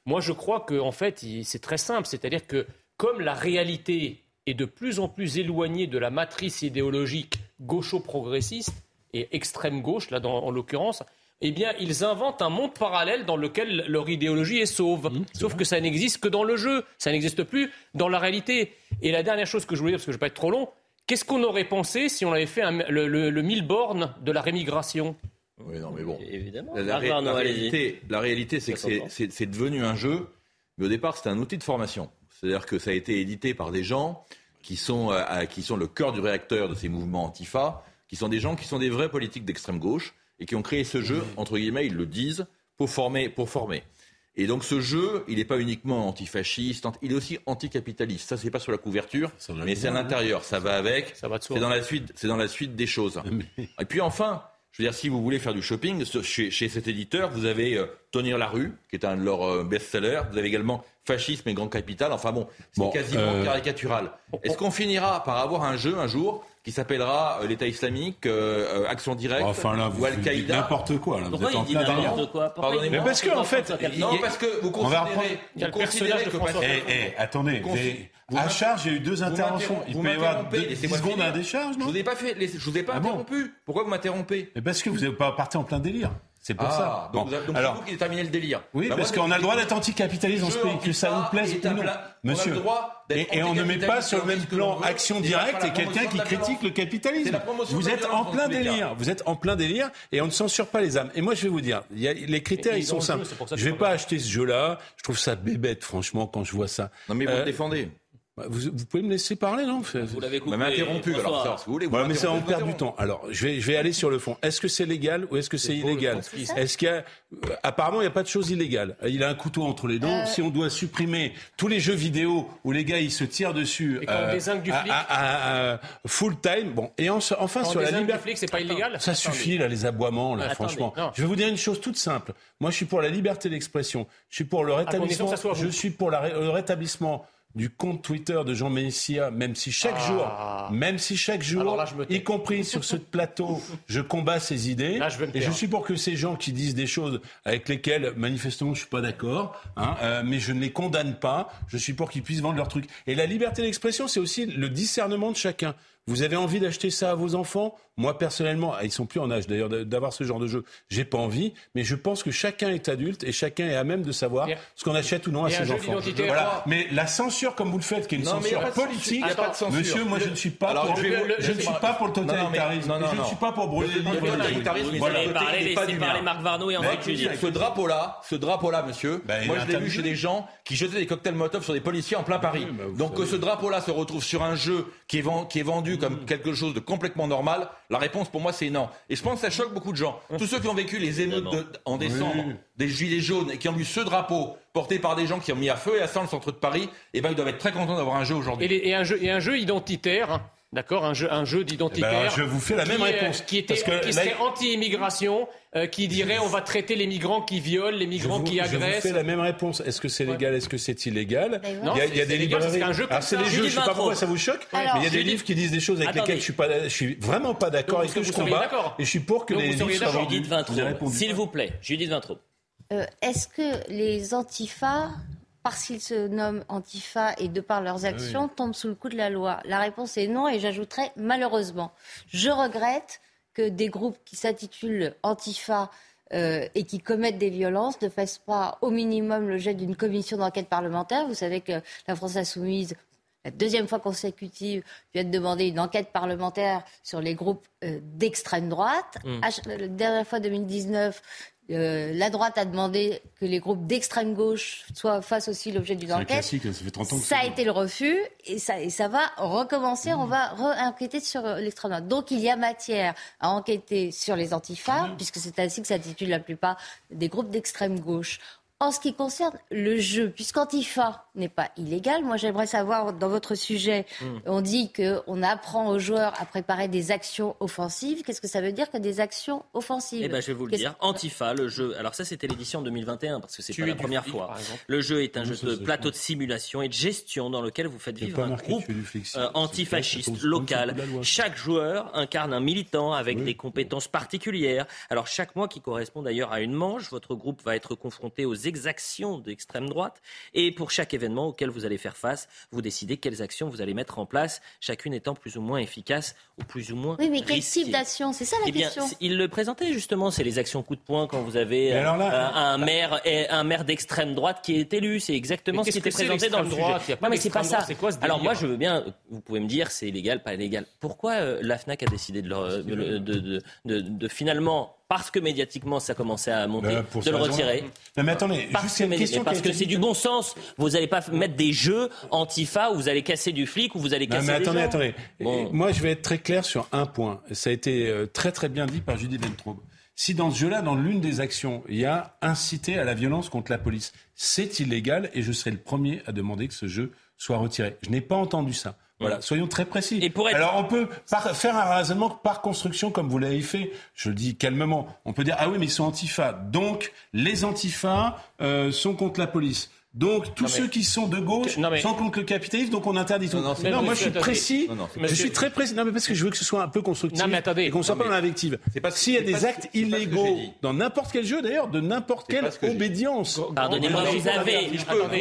Moi, je crois qu'en en fait, c'est très simple. C'est-à-dire que comme la réalité est de plus en plus éloignée de la matrice idéologique gaucho-progressiste et extrême gauche, là en l'occurrence, eh bien, ils inventent un monde parallèle dans lequel leur idéologie est sauve. Mmh, Sauf que ça n'existe que dans le jeu, ça n'existe plus dans la réalité. Et la dernière chose que je voulais dire, parce que je ne vais pas être trop long, qu'est-ce qu'on aurait pensé si on avait fait le, le, mille bornes de la rémigration? Oui, non, mais bon. Évidemment. La, réalité, la réalité, c'est que c'est devenu un jeu, mais au départ, c'était un outil de formation. C'est-à-dire que ça a été édité par des gens qui sont, euh, qui sont le cœur du réacteur de ces mouvements antifa, qui sont des gens qui sont des vrais politiques d'extrême gauche et qui ont créé ce jeu, entre guillemets, ils le disent, pour former. Pour former. Et donc ce jeu, il n'est pas uniquement antifasciste, il est aussi anticapitaliste. Ça, c'est pas sur la couverture, mais c'est à l'intérieur. Ça va avec. C'est dans la suite. C'est dans la suite des choses. [laughs] Et puis enfin, je veux dire, si vous voulez faire du shopping chez, cet éditeur, vous avez euh, Tenir la rue, qui est un de leurs euh, best-sellers. Vous avez également Fascisme et Grand Capital. Enfin bon, c'est quasiment euh, caricatural. Est-ce qu'on finira par avoir un jeu un jour qui s'appellera euh, l'État islamique, euh, euh, Action Directe enfin, là, vous ou Al-Qaïda. N'importe quoi. Là. Vous êtes en plein délire. Mais parce que en fait, non, parce que vous considérez, vous considérez que eh, eh, attendez. À charge, il y a eu deux interventions. Il peut y avoir 10 secondes à décharge, non Je vous ai pas fait, je vous ai pas ah interrompu. Pourquoi vous m'interrompez? Parce que vous n'êtes pas parti en plein délire. C'est pour ah, ça. Donc, donc alors, vous qui déterminez le délire. Oui, bah, parce qu'on a le droit d'être anticapitaliste dans ce pays, que ça vous plaise ou non. Monsieur. et, on ne met pas sur le même plan action directe et quelqu'un qui critique le capitalisme. Vous êtes en plein délire. Vous êtes en plein délire et on ne censure pas les âmes. Et moi, je vais vous dire, y a, les critères, ils sont simples. Je vais pas acheter ce jeu-là. Je trouve ça bébête, franchement, quand je vois ça. Non, mais vous le euh, défendez. Bah, vous, pouvez me laisser parler, non? Vous l'avez coupé. interrompu, alors ça, vous voulez. Vous mais ça, on perd du temps. Alors, je vais, je vais aller sur le fond. Est-ce que c'est légal ou est-ce que c'est illégal Est-ce qu'il y a... Euh, apparemment, il n'y a pas de chose illégale. Il a un couteau entre les dents. Euh. Si on doit supprimer tous les jeux vidéo où les gars, ils se tirent dessus et euh, du flic. À, full time, bon. Et enfin, sur la liberté... c'est pas illégal Ça suffit, là, les aboiements, là, franchement. Je vais vous dire une chose toute simple. Moi, je suis pour la liberté d'expression. Je suis pour le rétablissement... Je suis pour le rétablissement du compte Twitter de Jean Messia, même si chaque ah. jour, même si chaque jour, y compris sur ce plateau, [laughs] je combats ces idées. et je suis pour que ces gens qui disent des choses avec lesquelles manifestement je suis pas d'accord, hein, euh, mais je ne les condamne pas. Je suis pour qu'ils puissent vendre leurs trucs. Et la liberté d'expression, c'est aussi le discernement de chacun. Vous avez envie d'acheter ça à vos enfants Moi, personnellement, ah, ils sont plus en âge d'ailleurs d'avoir ce genre de jeu. J'ai pas envie, mais je pense que chacun est adulte et chacun est à même de savoir ce qu'on achète ou non à ses enfants. Voilà. Mais la censure, comme vous le faites, qui est une censure politique, monsieur, moi, je ne suis pas pour, je ne suis pas pour le totalitarisme. Je ne suis pas pour brûler les livres. Voilà. Marc Varno et Ce drapeau-là, ce drapeau-là, monsieur, ben, moi, je l'ai vu chez des gens qui jetaient des cocktails Molotov sur des policiers en plein Paris. Donc que ce drapeau-là se retrouve sur un jeu qui est vendu comme quelque chose de complètement normal La réponse pour moi c'est non. Et je pense que ça choque beaucoup de gens. Tous ceux qui ont vécu les émeutes en décembre, des gilets jaunes et qui ont vu ce drapeau porté par des gens qui ont mis à feu et à sang le centre de Paris, eh ben ils doivent être très contents d'avoir un jeu aujourd'hui. Et, un jeu, et un jeu identitaire. D'accord, un jeu, un jeu d'identitaire. Eh ben, je vous fais la même réponse. Qui, était, qui serait anti-immigration euh, qui dirait on va traiter les migrants qui violent, les migrants qui agressent. Je vous fais la même réponse. Est-ce que c'est légal Est-ce que c'est illégal Non, il y a, des librairies. C'est un jeu Alors c'est des jeux. Je sais pas pourquoi ça vous choque, mais il y a des livres qui disent des choses avec lesquelles je suis pas, je suis vraiment pas d'accord ce que je combats. Et je suis pour que les livres soient Judith S'il vous plaît, Judith Vintraud. Euh, est-ce que les antifas parce qu'ils se nomment Antifa et de par leurs actions, tombent sous le coup de la loi La réponse est non et j'ajouterais malheureusement. Je regrette que des groupes qui s'intitulent Antifa euh, et qui commettent des violences ne fassent pas au minimum le jet d'une commission d'enquête parlementaire. Vous savez que la France insoumise, la deuxième fois consécutive, vient de demander une enquête parlementaire sur les groupes euh, d'extrême droite. Mmh. La dernière fois, 2019, euh, la droite a demandé que les groupes d'extrême gauche soient fassent aussi l'objet d'une enquête. Ça, fait 30 ans ça a été le refus et ça, et ça va recommencer. On va re-enquêter sur euh, l'extrême droite. Donc il y a matière à enquêter sur les antifas, puisque c'est ainsi que s'intitulent la plupart des groupes d'extrême gauche. En ce qui concerne le jeu, puisqu'Antifa n'est pas illégal, moi j'aimerais savoir, dans votre sujet, hmm. on dit qu'on apprend aux joueurs à préparer des actions offensives. Qu'est-ce que ça veut dire que des actions offensives? Eh ben, je vais vous le dire. Antifa, le jeu. Alors ça, c'était l'édition 2021 parce que c'est pas la première fois. Le jeu est un jeu de plateau de simulation et de gestion dans lequel vous faites vivre un groupe euh, antifasciste local. Chaque joueur incarne un militant avec des compétences particulières. Alors chaque mois, qui correspond d'ailleurs à une manche, votre groupe va être confronté aux exactions d'extrême droite. Et pour chaque événement auquel vous allez faire face, vous décidez quelles actions vous allez mettre en place, chacune étant plus ou moins efficace ou plus ou moins. Oui, mais quel type d'action? C'est ça la eh question. Il le présentait justement, c'est les actions coup de poing quand vous avez euh, un, maire, un maire d'extrême droite qui est élu. C'est exactement ce qui était présenté dans le droit. Non, mais c'est pas ça. Alors moi, je veux bien. Vous pouvez me dire, c'est illégal, pas illégal. Pourquoi euh, la Fnac a décidé de, de, de finalement parce que médiatiquement ça commençait à monter, euh, de le retirer. mais attendez, parce que, question parce que c'est du bon sens. Vous n'allez pas mettre des jeux antifa où vous allez casser du flic ou vous allez casser non, mais attendez, attendez. Moi, je vais être très clair sur un point. Ça a été euh, très très bien dit par Judith Ventraube. Si dans ce jeu-là, dans l'une des actions, il y a incité à la violence contre la police, c'est illégal et je serai le premier à demander que ce jeu soit retiré. Je n'ai pas entendu ça. Voilà, soyons très précis. Et pour Alors on peut faire un raisonnement par construction comme vous l'avez fait. Je le dis calmement. On peut dire ah oui mais ils sont antifa. Donc les antifas euh, sont contre la police. Donc tous ceux qui sont de gauche sont contre le capitalisme, donc on interdit tout. Non, non, moi je suis précis. je suis très précis. Non, mais parce que je veux que ce soit un peu constructif. mais attendez. Et qu'on soit pas dans l'invective. S'il y a des actes illégaux dans n'importe quel jeu, d'ailleurs, de n'importe quelle obédience. Pardonnez-moi, vous avez,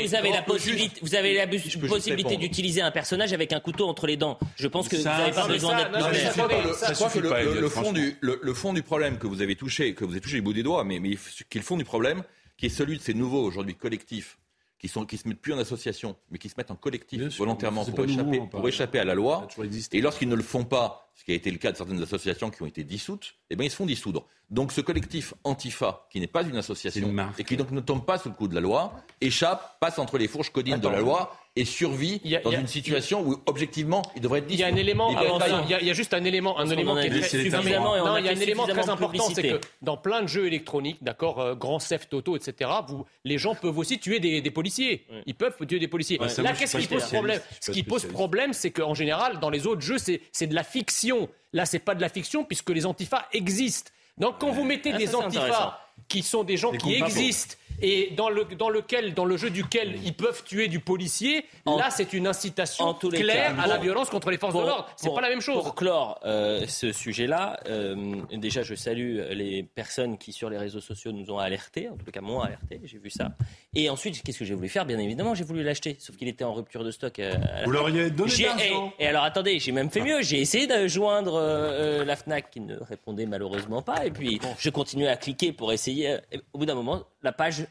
vous avez la possibilité, vous avez la possibilité d'utiliser un personnage avec un couteau entre les dents. Je pense que vous n'avez pas besoin d'être Je crois que le fond du le fond du problème que vous avez touché, que vous avez touché les bouts des doigts, mais qui est le fond du problème, qui est celui de ces nouveaux aujourd'hui collectifs qui sont qui se mettent plus en association, mais qui se mettent en collectif volontairement pour échapper, hein, pour échapper à la loi. Et lorsqu'ils ne le font pas, ce qui a été le cas de certaines associations qui ont été dissoutes, eh bien ils se font dissoudre. Donc ce collectif Antifa, qui n'est pas une association et qui donc ne tombe pas sous le coup de la loi, échappe, passe entre les fourches codines de la loi et survie dans une situation où objectivement il devrait être Il y a un élément, il y, a juste un élément, un élément qui est très, non, il y a un élément très important, c'est que dans plein de jeux électroniques, d'accord, euh, Grand Theft Auto, etc., vous, les gens peuvent aussi tuer des, des policiers. Ils peuvent tuer des policiers. Là, qu'est-ce qui pose problème Ce qui pose problème, c'est qu'en général, dans les autres jeux, c'est de la fiction. Là, c'est pas de la fiction puisque les antifas existent. Donc, quand vous mettez ah, des antifas qui sont des gens qui existent et dans, le, dans lequel, dans le jeu duquel ils peuvent tuer du policier, là c'est une incitation claire à la violence contre les forces de l'ordre. C'est pas la même chose. Pour clore euh, ce sujet-là, euh, déjà je salue les personnes qui sur les réseaux sociaux nous ont alertés, en tout cas m'ont alerté, j'ai vu ça. Et ensuite, qu'est-ce que j'ai voulu faire? Bien évidemment, j'ai voulu l'acheter, sauf qu'il était en rupture de stock. Euh, Vous l'auriez donné et, et, alors attendez, j'ai même fait mieux, j'ai essayé de joindre la Fnac qui ne répondait malheureusement pas, et puis je continuais à cliquer pour essayer. Au bout d'un moment, la page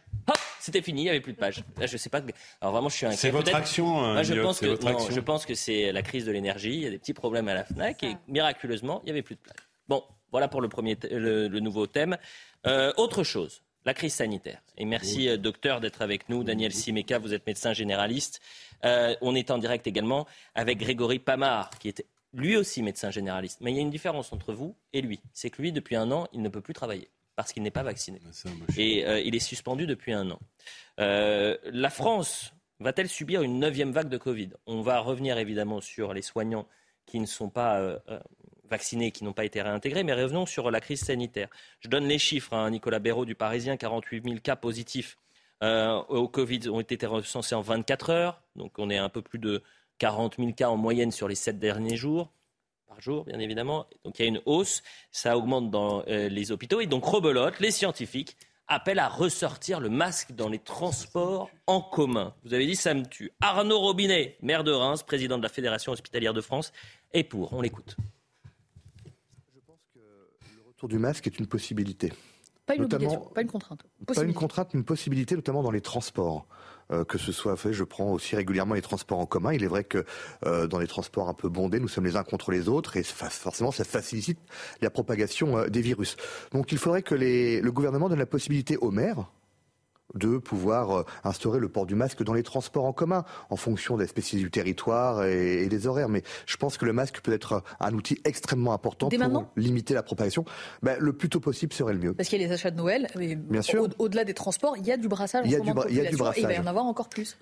c'était fini, il n'y avait plus de page. Là, je sais pas. Alors vraiment, je suis inquiet. C'est votre action. Moi, je, pense que, je pense que c'est la crise de l'énergie. Il y a des petits problèmes à la Fnac et miraculeusement, il n'y avait plus de place. Bon, voilà pour le premier, le, nouveau thème. Euh, autre chose. La crise sanitaire. Et merci, euh, docteur, d'être avec nous. Daniel Simeka, vous êtes médecin généraliste. Euh, on est en direct également avec Grégory Pamard, qui est lui aussi médecin généraliste. Mais il y a une différence entre vous et lui. C'est que lui, depuis un an, il ne peut plus travailler parce qu'il n'est pas vacciné. Et euh, il est suspendu depuis un an. Euh, la France va-t-elle subir une neuvième vague de Covid? On va revenir évidemment sur les soignants qui ne sont pas euh, vaccinés, qui n'ont pas été réintégrés, mais revenons sur la crise sanitaire. Je donne les chiffres. Hein. Nicolas Béraud du Parisien, 48 000 cas positifs au Covid ont été recensés en 24 heures. Donc on est un peu plus de 40 000 cas en moyenne sur les sept derniers jours par jour, bien évidemment. Donc il y a une hausse, ça augmente dans euh, les hôpitaux. Et donc Rebelote, les scientifiques, appellent à ressortir le masque dans les transports en commun. Vous avez dit ça me tue. Arnaud Robinet, maire de Reims, président de la Fédération hospitalière de France, est pour. On l'écoute. Je pense que le retour du masque est une possibilité. Pas une obligation, pas une contrainte. Pas une contrainte, une possibilité, notamment dans les transports. Euh, que ce soit fait, je prends aussi régulièrement les transports en commun. Il est vrai que euh, dans les transports un peu bondés, nous sommes les uns contre les autres et forcément ça facilite la propagation euh, des virus. Donc il faudrait que les, le gouvernement donne la possibilité aux maires de pouvoir euh, instaurer le port du masque dans les transports en commun, en fonction des spécificités du territoire et, des horaires. Mais je pense que le masque peut être un outil extrêmement important pour limiter la propagation. Ben, le plus tôt possible serait le mieux. Parce qu'il y a les achats de Noël, mais Bien sûr. Au-delà des transports, il y a du brassage. Il y a, du, il y a du brassage. il va y en avoir encore plus.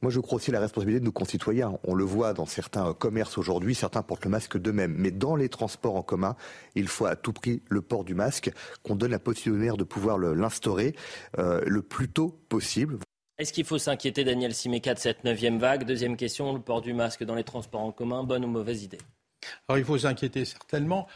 Moi, je crois aussi à la responsabilité de nos concitoyens. On le voit dans certains commerces aujourd'hui, certains portent le masque d'eux-mêmes. Mais dans les transports en commun, il faut à tout prix le port du masque, qu'on donne la possibilité de pouvoir l'instaurer euh, le plus tôt possible. Est-ce qu'il faut s'inquiéter, Daniel Siméca, de cette neuvième vague? Deuxième question, le port du masque dans les transports en commun, bonne ou mauvaise idée? Alors, il faut s'inquiéter certainement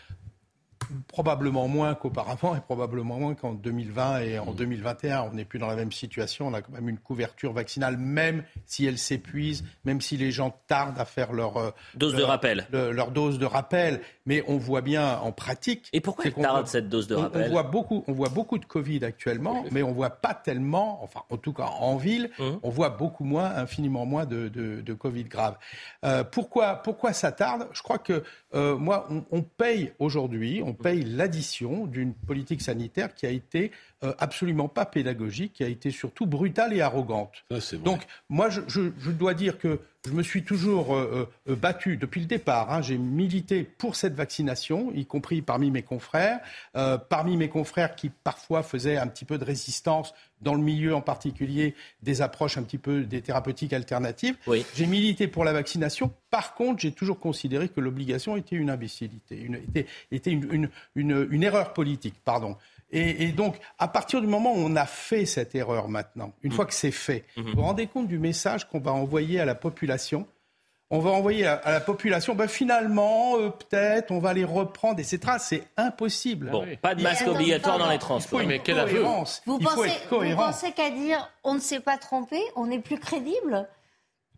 probablement moins qu'auparavant et probablement moins qu'en 2020 et en 2021. On n'est plus dans la même situation. On a quand même une couverture vaccinale, même si elle s'épuise, même si les gens tardent à faire leur euh, dose de rappel. leur dose de rappel. Mais on voit bien en pratique. Et pourquoi ils tardent cette dose de rappel on, voit beaucoup, on voit beaucoup de Covid actuellement, mais on voit pas tellement, enfin en tout cas en ville, hum. on voit beaucoup moins, infiniment moins de, de, Covid grave. Euh, pourquoi, pourquoi ça tarde? Je crois que euh, moi, on, on paye aujourd'hui, on paye l'addition d'une politique sanitaire qui a été euh, absolument pas pédagogique, qui a été surtout brutale et arrogante. Donc, moi, je, dois dire que je me suis toujours euh, euh, battu depuis le départ. Hein. J'ai milité pour cette vaccination, y compris parmi mes confrères, parmi mes confrères qui parfois faisaient un petit peu de résistance dans le milieu en particulier des approches un petit peu des thérapeutiques alternatives. J'ai milité pour la vaccination. Par contre, j'ai toujours considéré que l'obligation était une imbécilité, une, était, était une, une, une erreur politique. Pardon. Et, donc, à partir du moment où on a fait cette erreur maintenant, une mm. fois que c'est fait, mm-hmm. vous vous rendez compte du message qu'on va envoyer à la population? On va envoyer à, la population, ben finalement, euh, peut-être, on va les reprendre, etc. C'est impossible. Bon, pas de masque obligatoire dans les transports. mais quelle cohérence. Vous pensez, vous pensez qu'à dire on ne s'est pas trompé, on est plus crédible?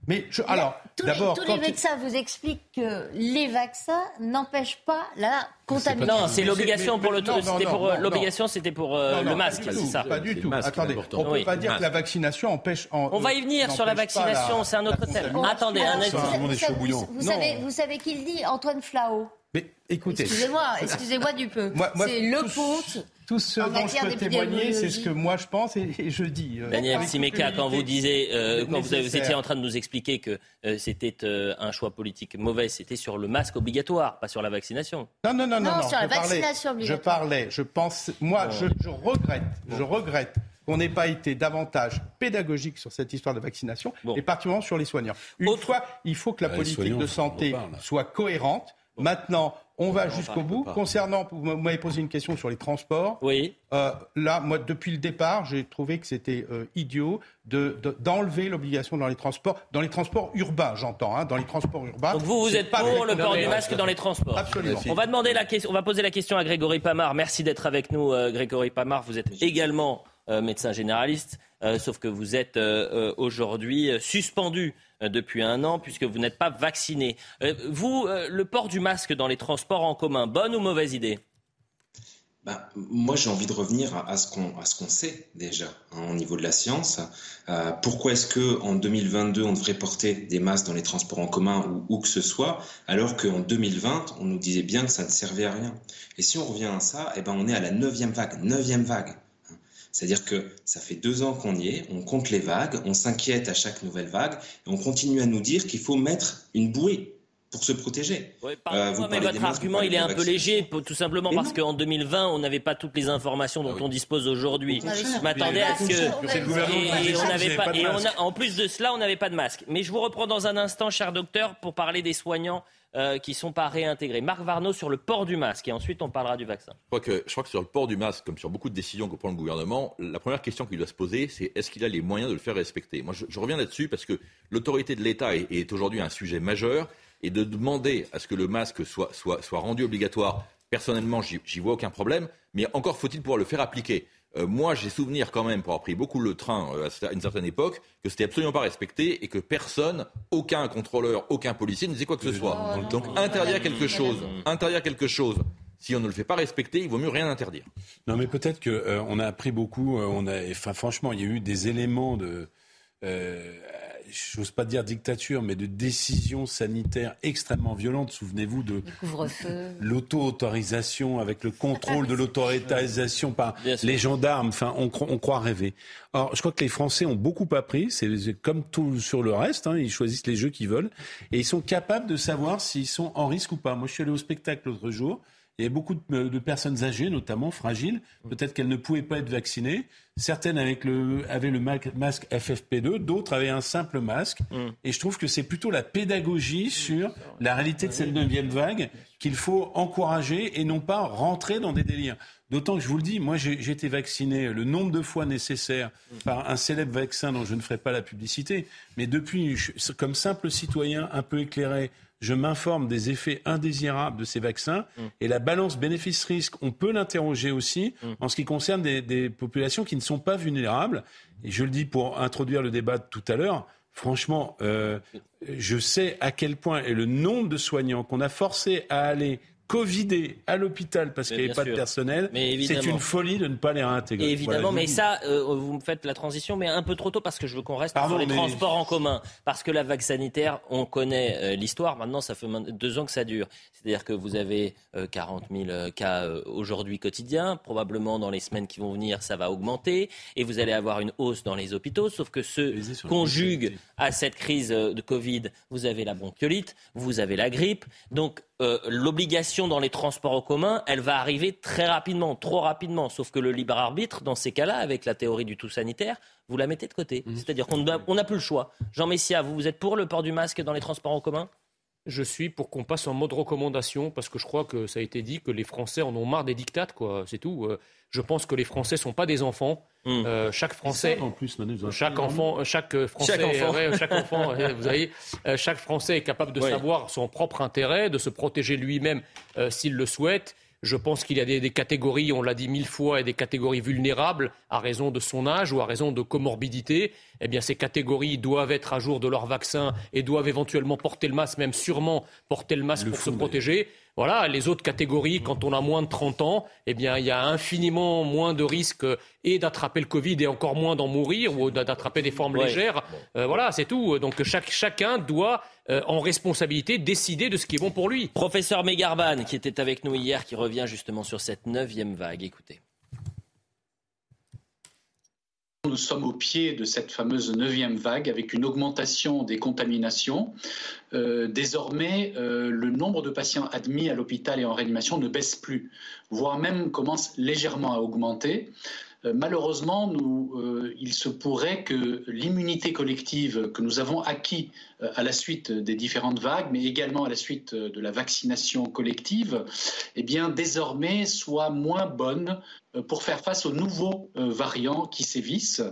Mais je, alors, d'abord, tous les médecins vous expliquent que les vaccins n'empêchent pas la contamination. Non, c'est l'obligation pour le. C'était pour l'obligation, c'était pour le masque, c'est ça. Pas du tout. Attendez, on ne peut pas dire que la vaccination empêche. on va y venir sur la vaccination, c'est un autre thème. Attendez, un instant. Vous, savez, vous savez qui le dit, Antoine Flao. Mais écoutez. Excusez-moi, excusez-moi du peu. c'est le ponte. Tout ce dont je peux témoigner, c'est ce que moi je pense et, je dis. Euh, Daniel Simeka, quand vous disiez, euh, quand vous, étiez en train de nous expliquer que euh, c'était un choix politique mauvais, c'était sur le masque obligatoire, pas sur la vaccination. Non, non, non, non. non, sur la vaccination obligatoire. Je parlais, je pense, moi, je, regrette, je regrette qu'on n'ait pas été davantage pédagogique sur cette histoire de vaccination, et particulièrement sur les soignants. Une fois, il faut que la politique de santé soit cohérente. Maintenant, on va jusqu'au bout. Concernant, vous m'avez posé une question sur les transports. Oui. Euh, là, moi, depuis le départ, j'ai trouvé que c'était euh, idiot d'enlever l'obligation dans les transports, dans les transports urbains, j'entends, hein, dans les transports urbains. Donc vous, vous êtes pour le port du masque dans les transports. Absolument. On va demander la question, on va poser la question à Grégory Pamar. Merci d'être avec nous, euh, Grégory Pamar. Vous êtes également médecin généraliste, sauf que vous êtes aujourd'hui suspendu euh, depuis un an puisque vous n'êtes pas vacciné. Euh, vous, euh, le port du masque dans les transports en commun, bonne ou mauvaise idée? Ben, moi, j'ai envie de revenir à, ce qu'on sait déjà hein, au niveau de la science. pourquoi est-ce que en 2022 on devrait porter des masques dans les transports en commun ou où que ce soit, alors qu'en 2020 on nous disait bien que ça ne servait à rien? Et si on revient à ça, eh ben on est à la neuvième vague, neuvième vague. C'est-à-dire que ça fait deux ans qu'on y est, on compte les vagues, on s'inquiète à chaque nouvelle vague, et on continue à nous dire qu'il faut mettre une bouée pour se protéger. euh, vous mais votre argument, il est un peu léger, tout simplement parce qu'en 2020, on n'avait pas toutes les informations dont ah on dispose aujourd'hui. Je m'attendais à ce que... Et, on n'avait pas... Et en plus de cela, on n'avait pas de masque. Mais je vous reprends dans un instant, cher docteur, pour parler des soignants euh, qui ne sont pas réintégrés. Marc Varnaud sur le port du masque et ensuite on parlera du vaccin. Je crois, que, je crois que sur le port du masque, comme sur beaucoup de décisions que prend le gouvernement, la première question qu'il doit se poser, c'est est-ce qu'il a les moyens de le faire respecter? Moi, je, reviens là-dessus parce que l'autorité de l'État est, est aujourd'hui un sujet majeur et de demander à ce que le masque soit, soit, soit rendu obligatoire, personnellement, j'y vois aucun problème, mais encore faut-il pouvoir le faire appliquer. Euh, moi, j'ai souvenir quand même, pour avoir pris beaucoup le train euh, à une certaine époque, que c'était absolument pas respecté et que personne, aucun contrôleur, aucun policier ne disait quoi que ce soit. Donc interdire quelque chose, interdire quelque chose. Si on ne le fait pas respecter, il vaut mieux rien interdire. Non, mais peut-être qu'on euh, on a appris beaucoup. on a, enfin, franchement, il y a eu des éléments de j'ose pas dire dictature, mais de décisions sanitaires extrêmement violentes. Souvenez-vous de l'auto-autorisation avec le contrôle de [laughs] l'autorisation par les gendarmes. Enfin, on, on, croit rêver. Alors, je crois que les Français ont beaucoup appris. C'est comme tout sur le reste. Hein, ils choisissent les jeux qu'ils veulent et ils sont capables de savoir s'ils sont en risque ou pas. Moi, je suis allé au spectacle l'autre jour. Il y avait beaucoup de, personnes âgées, notamment fragiles. Peut-être qu'elles ne pouvaient pas être vaccinées. Certaines avec le, avaient le masque FFP2, d'autres avaient un simple masque. Mm. Et je trouve que c'est plutôt la pédagogie sur la réalité de cette neuvième vague qu'il faut encourager et non pas rentrer dans des délires. D'autant que je vous le dis, moi j'ai été vacciné le nombre de fois nécessaire par un célèbre vaccin dont je ne ferai pas la publicité, mais depuis, comme simple citoyen un peu éclairé, je m'informe des effets indésirables de ces vaccins. Mm. Et la balance bénéfice-risque, on peut l'interroger aussi mm. en ce qui concerne des, populations qui ne sont pas vulnérables. Et je le dis pour introduire le débat de tout à l'heure. Franchement, euh, je sais à quel point est le nombre de soignants qu'on a forcé à aller Covidés à l'hôpital parce qu'il n'y avait pas de personnel, c'est une folie de ne pas les réintégrer. évidemment, mais ça, euh, vous me faites la transition, mais un peu trop tôt parce que je veux qu'on reste sur les transports en commun. Parce que la vague sanitaire, on connaît euh, l'histoire, maintenant ça fait deux ans que ça dure. C'est-à-dire que vous avez 40 euh, 000 cas aujourd'hui quotidiens, probablement dans les semaines qui vont venir ça va augmenter, et vous allez avoir une hausse dans les hôpitaux, sauf que ce conjugue à cette crise de Covid, vous avez la bronchiolite, vous avez la grippe, donc euh, l'obligation dans les transports en commun, elle va arriver très rapidement, trop rapidement. Sauf que le libre arbitre, dans ces cas-là, avec la théorie du tout sanitaire, vous la mettez de côté. Mmh. C'est-à-dire qu'on n'a plus le choix. Jean Messia, vous, vous êtes pour le port du masque dans les transports en commun? Je suis pour qu'on passe en mode recommandation parce que je crois que ça a été dit que les Français en ont marre des dictates, quoi. C'est tout. Euh, je pense que les Français sont pas des enfants. Mmh. Euh, chaque Français, en plus, chaque enfant, chaque Français, chaque enfant, vous voyez, chaque Français est capable de savoir son propre intérêt, de se protéger lui-même euh, s'il le souhaite. Je pense qu'il y a des, catégories, on l'a dit mille fois, et des catégories vulnérables à raison de son âge ou à raison de comorbidité. Eh bien, ces catégories doivent être à jour de leur vaccin et doivent éventuellement porter le masque, même sûrement porter le masque pour se protéger. Voilà, les autres catégories, quand on a moins de 30 ans, eh bien, il y a infiniment moins de risques et d'attraper le Covid et encore moins d'en mourir ou d'attraper des formes légères. Euh, voilà, c'est tout. Donc chaque, chacun doit, euh, en responsabilité, décider de ce qui est bon pour lui. Professeur Megarban, qui était avec nous hier, qui revient justement sur cette neuvième vague. Écoutez. Nous sommes au pied de cette fameuse neuvième vague avec une augmentation des contaminations. Euh, désormais, euh, le nombre de patients admis à l'hôpital et en réanimation ne baisse plus, voire même commence légèrement à augmenter. Euh, malheureusement, euh, il se pourrait que l'immunité collective que nous avons acquis euh, à la suite des différentes vagues, mais également à la suite de la vaccination collective, eh bien, désormais soit moins bonne pour faire face aux nouveaux variants qui sévissent.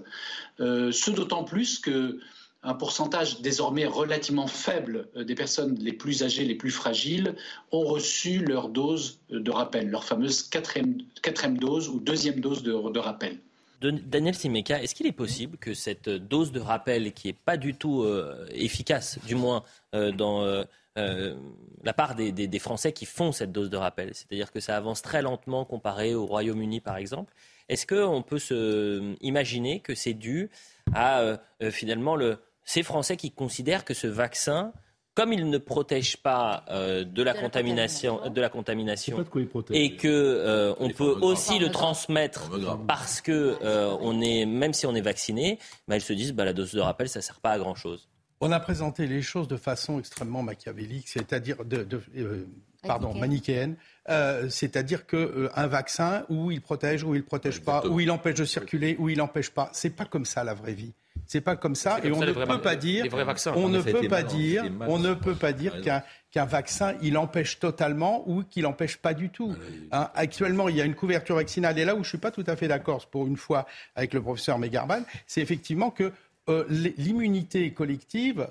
ce d'autant plus que un pourcentage désormais relativement faible euh, des personnes les plus âgées, les plus fragiles, ont reçu leur dose de rappel, leur fameuse quatrième, quatrième dose ou deuxième dose de, rappel. Daniel Simeka, est-ce qu'il est possible que cette dose de rappel, qui n'est pas du tout euh, efficace, du moins euh, dans la part des, des, Français qui font cette dose de rappel, c'est-à-dire que ça avance très lentement comparé au Royaume-Uni par exemple, est-ce qu'on peut se imaginer que c'est dû à finalement le, ces Français qui considèrent que ce vaccin, comme il ne protège pas euh, de, la contamination, de la contamination, et que euh, on peut aussi le transmettre parce que euh, on est, même si on est vacciné, bah, ils se disent bah, la dose de rappel ça sert pas à grand chose. On a présenté les choses de façon extrêmement machiavélique, c'est-à-dire de, pardon, manichéenne. c'est-à-dire qu'un vaccin, où il protège, ou il protège pas, où il empêche de circuler, où il empêche pas. C'est pas comme ça la vraie vie. C'est pas comme ça et on ne peut pas dire on ne peut pas dire on ne peut pas dire qu'un vaccin il empêche totalement ou qu'il empêche pas du tout. Hein, actuellement, il y a une couverture vaccinale et là où je suis pas tout à fait d'accord pour une fois avec le professeur Megarban, c'est effectivement que euh, l'immunité collective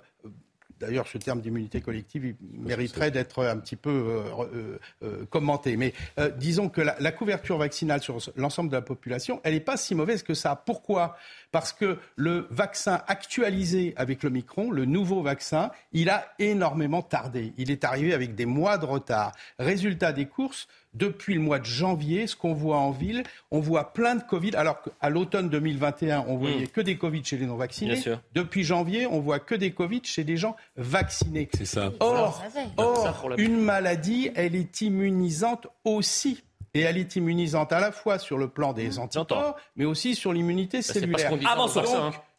D'ailleurs, ce terme d'immunité collective il mériterait d'être un petit peu euh, euh, euh, commenté. Mais disons que la, la, couverture vaccinale sur l'ensemble de la population, elle n'est pas si mauvaise que ça. Pourquoi? Parce que le vaccin actualisé avec le Micron, le nouveau vaccin, il a énormément tardé. Il est arrivé avec des mois de retard. Résultat des courses, depuis le mois de janvier, ce qu'on voit en ville, on voit plein de Covid, alors qu'à l'automne 2021, on voyait mm. que des Covid chez les non-vaccinés. Depuis janvier, on voit que des Covid chez des gens vaccinés. C'est ça. Or, or une maladie, elle est immunisante aussi. Et elle est immunisante à la fois sur le plan des anticorps, mais aussi sur l'immunité bah, cellulaire. Avant ça,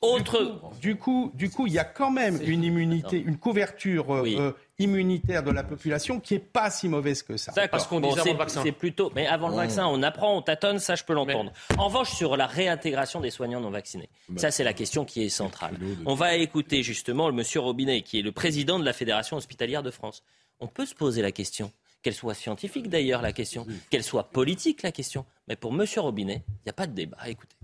autre... Du coup, du coup, il y a quand même une immunité, une couverture euh, euh, immunitaire de la population qui est pas si mauvaise que ça. Parce qu'on disait avant le vaccin. C'est plutôt, mais avant le vaccin, on apprend, on tâtonne, ça je peux l'entendre. En revanche, sur la réintégration des soignants non vaccinés, bah, ça c'est la question qui est centrale. On va écouter justement le monsieur Robinet, qui est le président de la Fédération hospitalière de France. On peut se poser la question qu'elle soit scientifique d'ailleurs la question, qu'elle soit politique la question. Mais pour monsieur Robinet, il n'y a pas de débat. Écoutez.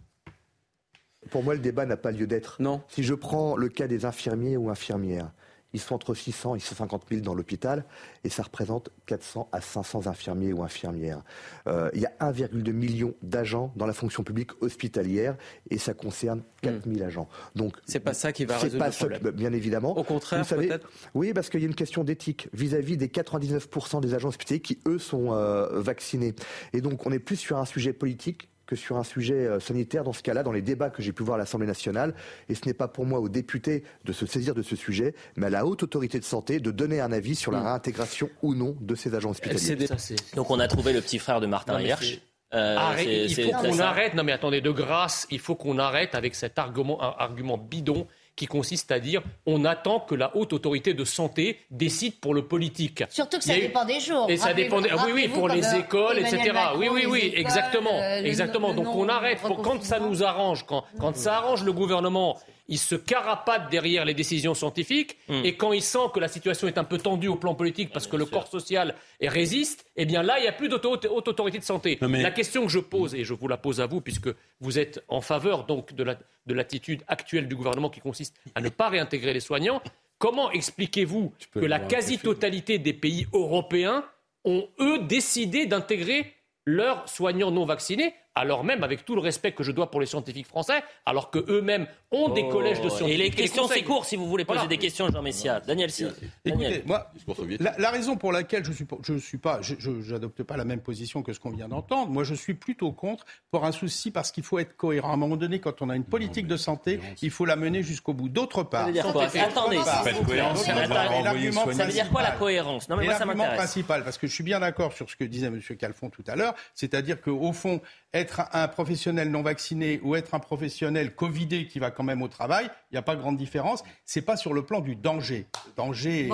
Pour moi, le débat n'a pas lieu d'être. Non. Si je prends le cas des infirmiers ou infirmières, ils sont entre 600 et 150 000 dans l'hôpital et ça représente 400 à 500 infirmiers ou infirmières. Euh, il y a 1,2 million d'agents dans la fonction publique hospitalière et ça concerne 4 000 agents. Donc c'est pas ça qui va résoudre pas le problème. bien évidemment. Au contraire, peut-être. Oui, parce qu'il y a une question d'éthique vis-à-vis des 99% des agents hospitaliers qui eux sont euh, vaccinés. Et donc on est plus sur un sujet politique que sur un sujet euh, sanitaire dans ce cas-là, dans les débats que j'ai pu voir à l'Assemblée nationale. Et ce n'est pas pour moi aux députés de se saisir de ce sujet, mais à la haute autorité de santé de donner un avis sur la mm. réintégration ou non de ces agents hospitaliers. Donc on a trouvé le petit frère de Martin Hirsch. Euh, il faut qu'on arrête. Non mais attendez, de grâce, il faut qu'on arrête avec cet argument, argument bidon qui consiste à dire on attend que la haute autorité de santé décide pour le politique. Surtout que ça dépend des jours. Et ça dépend. oui, oui, pour les écoles, etc. oui, oui, oui, exactement, euh, exactement. Donc on arrête. quand ça nous arrange, quand, quand ça arrange le gouvernement il se carapate derrière les décisions scientifiques, hmm. et quand il sent que la situation est un peu tendue au plan politique parce que le corps social résiste, eh bien là, il n'y a plus d'autorité haute autorité de santé. La question que je pose, et je vous la pose à vous, puisque vous êtes en faveur donc de l'attitude actuelle du gouvernement qui consiste à ne pas réintégrer les soignants, comment expliquez-vous que la quasi-totalité des pays européens ont, eux, décidé d'intégrer leurs soignants non vaccinés alors même, avec tout le respect que je dois pour les scientifiques français, alors qu'eux-mêmes ont des oh. collèges de scientifiques. Et les questions, c'est court si vous voulez poser des questions, Jean Messia. Daniel, si. Écoutez, moi, la, raison pour laquelle je suis, je suis pas, je n'adopte pas la même position que ce qu'on vient d'entendre. Moi, je suis plutôt contre pour un souci parce qu'il faut être cohérent. À un moment donné, quand on a une politique de santé, il faut la mener jusqu'au bout. D'autre part, ça veut dire quoi Attendez, ça veut dire quoi la cohérence? Non, mais moi, ça m'intéresse. principal, parce que je suis bien d'accord sur ce que disait M. Calfon tout à l'heure, c'est-à-dire qu'au fond, être un professionnel non vacciné ou être un professionnel covidé qui va quand même au travail, il n'y a pas grande différence. C'est pas sur le plan du danger. Le danger,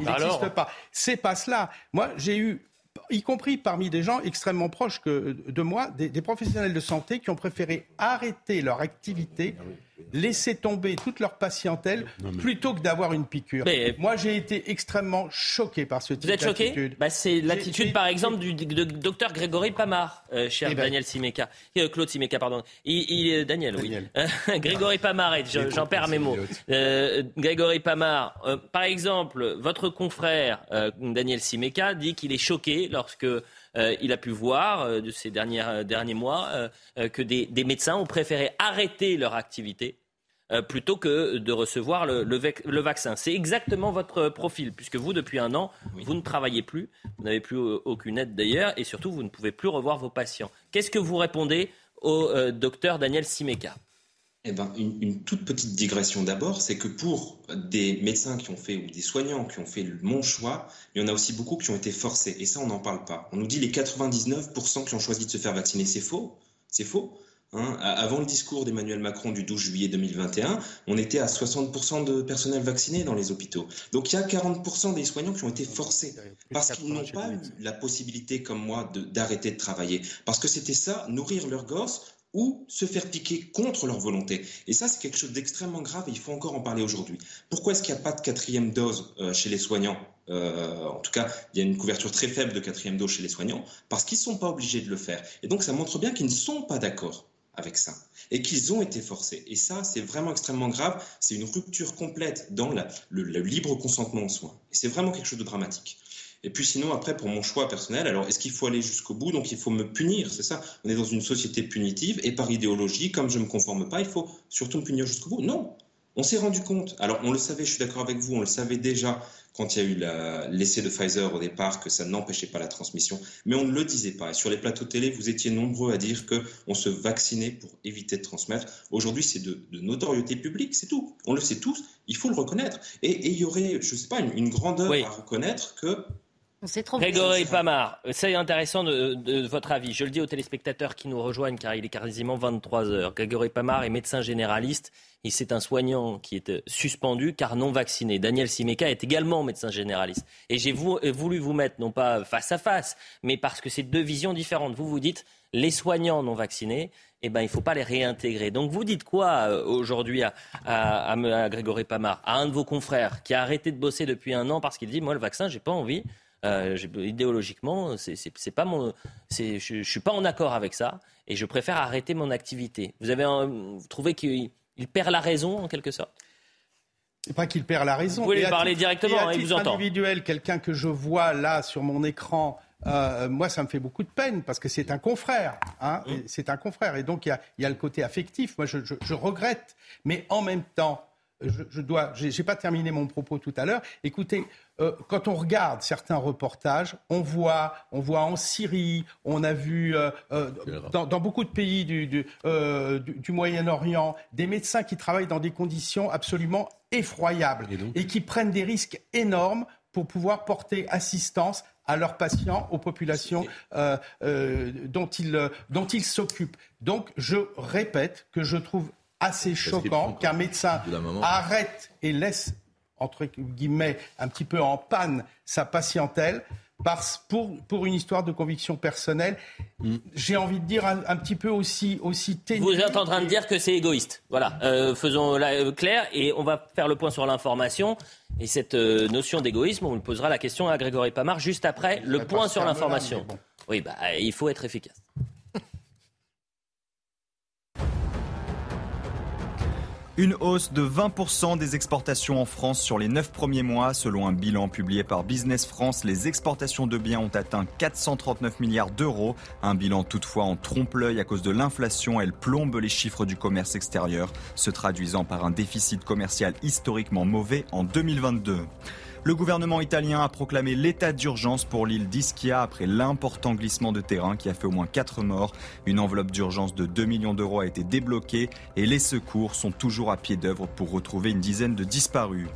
il n'existe pas. C'est pas cela. Moi, j'ai eu y compris parmi des gens extrêmement proches que de moi, des, des professionnels de santé qui ont préféré arrêter leur activité ah laisser tomber toute leur patientèle plutôt que d'avoir une piqûre. Moi, j'ai été extrêmement choqué par ce type Vous êtes choqué bah, C'est l'attitude, par exemple, du, docteur Grégory Pamar, euh, cher eh ben. Daniel Simeka. Euh, Claude Simeka, pardon. Il, Daniel, oui. [laughs] Grégory Pamar, j'en perds mes mots. Euh, Grégory Pamar, par exemple, votre confrère, Daniel Simeka, dit qu'il est choqué lorsque il a pu voir de ces derniers mois que des, médecins ont préféré arrêter leur activité euh, plutôt que de recevoir le, vaccin. C'est exactement votre profil, puisque vous, depuis un an, vous ne travaillez plus, vous n'avez plus aucune aide d'ailleurs, et surtout, vous ne pouvez plus revoir vos patients. Qu'est-ce que vous répondez au euh, docteur Daniel Simeka? Eh ben, une, toute petite digression d'abord, c'est que pour des médecins qui ont fait, ou des soignants qui ont fait mon choix, il y en a aussi beaucoup qui ont été forcés. Et ça, on n'en parle pas. On nous dit les 99% qui ont choisi de se faire vacciner. C'est faux. C'est faux. Hein, avant le discours d'Emmanuel Macron du 12 juillet 2021, on était à 60% de personnel vacciné dans les hôpitaux. Donc il y a 40% des soignants qui ont été forcés parce qu'ils n'ont pas eu la possibilité, comme moi, d'arrêter de, travailler. Parce que c'était ça, nourrir leurs gosses ou se faire piquer contre leur volonté. Et ça, c'est quelque chose d'extrêmement grave et il faut encore en parler aujourd'hui. Pourquoi est-ce qu'il n'y a pas de quatrième dose euh, chez les soignants? Euh, En tout cas, il y a une couverture très faible de quatrième dose chez les soignants parce qu'ils ne sont pas obligés de le faire. Et donc, ça montre bien qu'ils ne sont pas d'accord avec ça et qu'ils ont été forcés. Et ça, c'est vraiment extrêmement grave. C'est une rupture complète dans le, libre consentement aux soins. Et c'est vraiment quelque chose de dramatique. Et puis sinon, après, pour mon choix personnel, alors est-ce qu'il faut aller jusqu'au bout? Donc il faut me punir, c'est ça On est dans une société punitive et par idéologie, comme je ne me conforme pas, il faut surtout me punir jusqu'au bout. Non, on s'est rendu compte, alors on le savait, je suis d'accord avec vous, on le savait déjà quand il y a eu l'essai de Pfizer au départ, que ça n'empêchait pas la transmission, mais on ne le disait pas. Et sur les plateaux télé, vous étiez nombreux à dire qu'on se vaccinait pour éviter de transmettre. Aujourd'hui, c'est de, notoriété publique, c'est tout. On le sait tous, il faut le reconnaître. Et, il y aurait, je ne sais pas, une, grandeur à reconnaître que Grégory Pamar, c'est intéressant de, votre avis. Je le dis aux téléspectateurs qui nous rejoignent car il est quasiment 23 heures. Grégory Pamar est médecin généraliste et c'est un soignant qui est suspendu car non vacciné. Daniel Simeka est également médecin généraliste. Et j'ai voulu vous mettre non pas face à face, mais parce que c'est deux visions différentes. Vous vous dites les soignants non vaccinés, eh ben, il ne faut pas les réintégrer. Donc vous dites quoi euh, aujourd'hui à, à, à, Grégory Pamar, à un de vos confrères qui a arrêté de bosser depuis un an parce qu'il dit moi le vaccin j'ai pas envie. Euh, idéologiquement, c'est pas mon, je, je suis pas en accord avec ça et je préfère arrêter mon activité. Vous avez vous trouvez qu'il perd la raison en quelque sorte? C'est pas qu'il perd la raison. Vous pouvez lui parler directement, hein, il vous entend. individuel, quelqu'un que je vois là sur mon écran, euh, moi, ça me fait beaucoup de peine parce que c'est un confrère. Hein, mmh. C'est un confrère. Et donc, il y a, y a, le côté affectif. Moi, je, je, je regrette. Mais en même temps, je, je dois. J'ai pas terminé mon propos tout à l'heure. Écoutez, euh, quand on regarde certains reportages, on voit, on voit en Syrie, on a vu euh, euh, dans, beaucoup de pays du, du, Moyen-Orient des médecins qui travaillent dans des conditions absolument effroyables et, qui prennent des risques énormes pour pouvoir porter assistance à leurs patients, aux populations dont ils dont ils s'occupent. Donc, je répète que je trouve assez choquant qu'un médecin arrête et laisse entre guillemets, un petit peu en panne sa patientèle parce, pour, pour une histoire de conviction personnelle. Mm. J'ai envie de dire un, petit peu aussi, aussi Vous êtes en train de dire que c'est égoïste. Voilà, euh, faisons la, euh, clair et on va faire le point sur l'information. Et cette euh, notion d'égoïsme, on posera la question à Grégory Pamar juste après le point sur l'information. Oui, bah, il faut être efficace. Une hausse de 20% des exportations en France sur les 9 premiers mois. Selon un bilan publié par Business France, les exportations de biens ont atteint 439 milliards d'euros. Un bilan toutefois en trompe-l'œil à cause de l'inflation. Elle plombe les chiffres du commerce extérieur, se traduisant par un déficit commercial historiquement mauvais en 2022. Le gouvernement italien a proclamé l'état d'urgence pour l'île d'Ischia après l'important glissement de terrain qui a fait au moins 4 morts. Une enveloppe d'urgence de 2 millions d'euros a été débloquée et les secours sont toujours à pied d'œuvre pour retrouver une dizaine de disparus.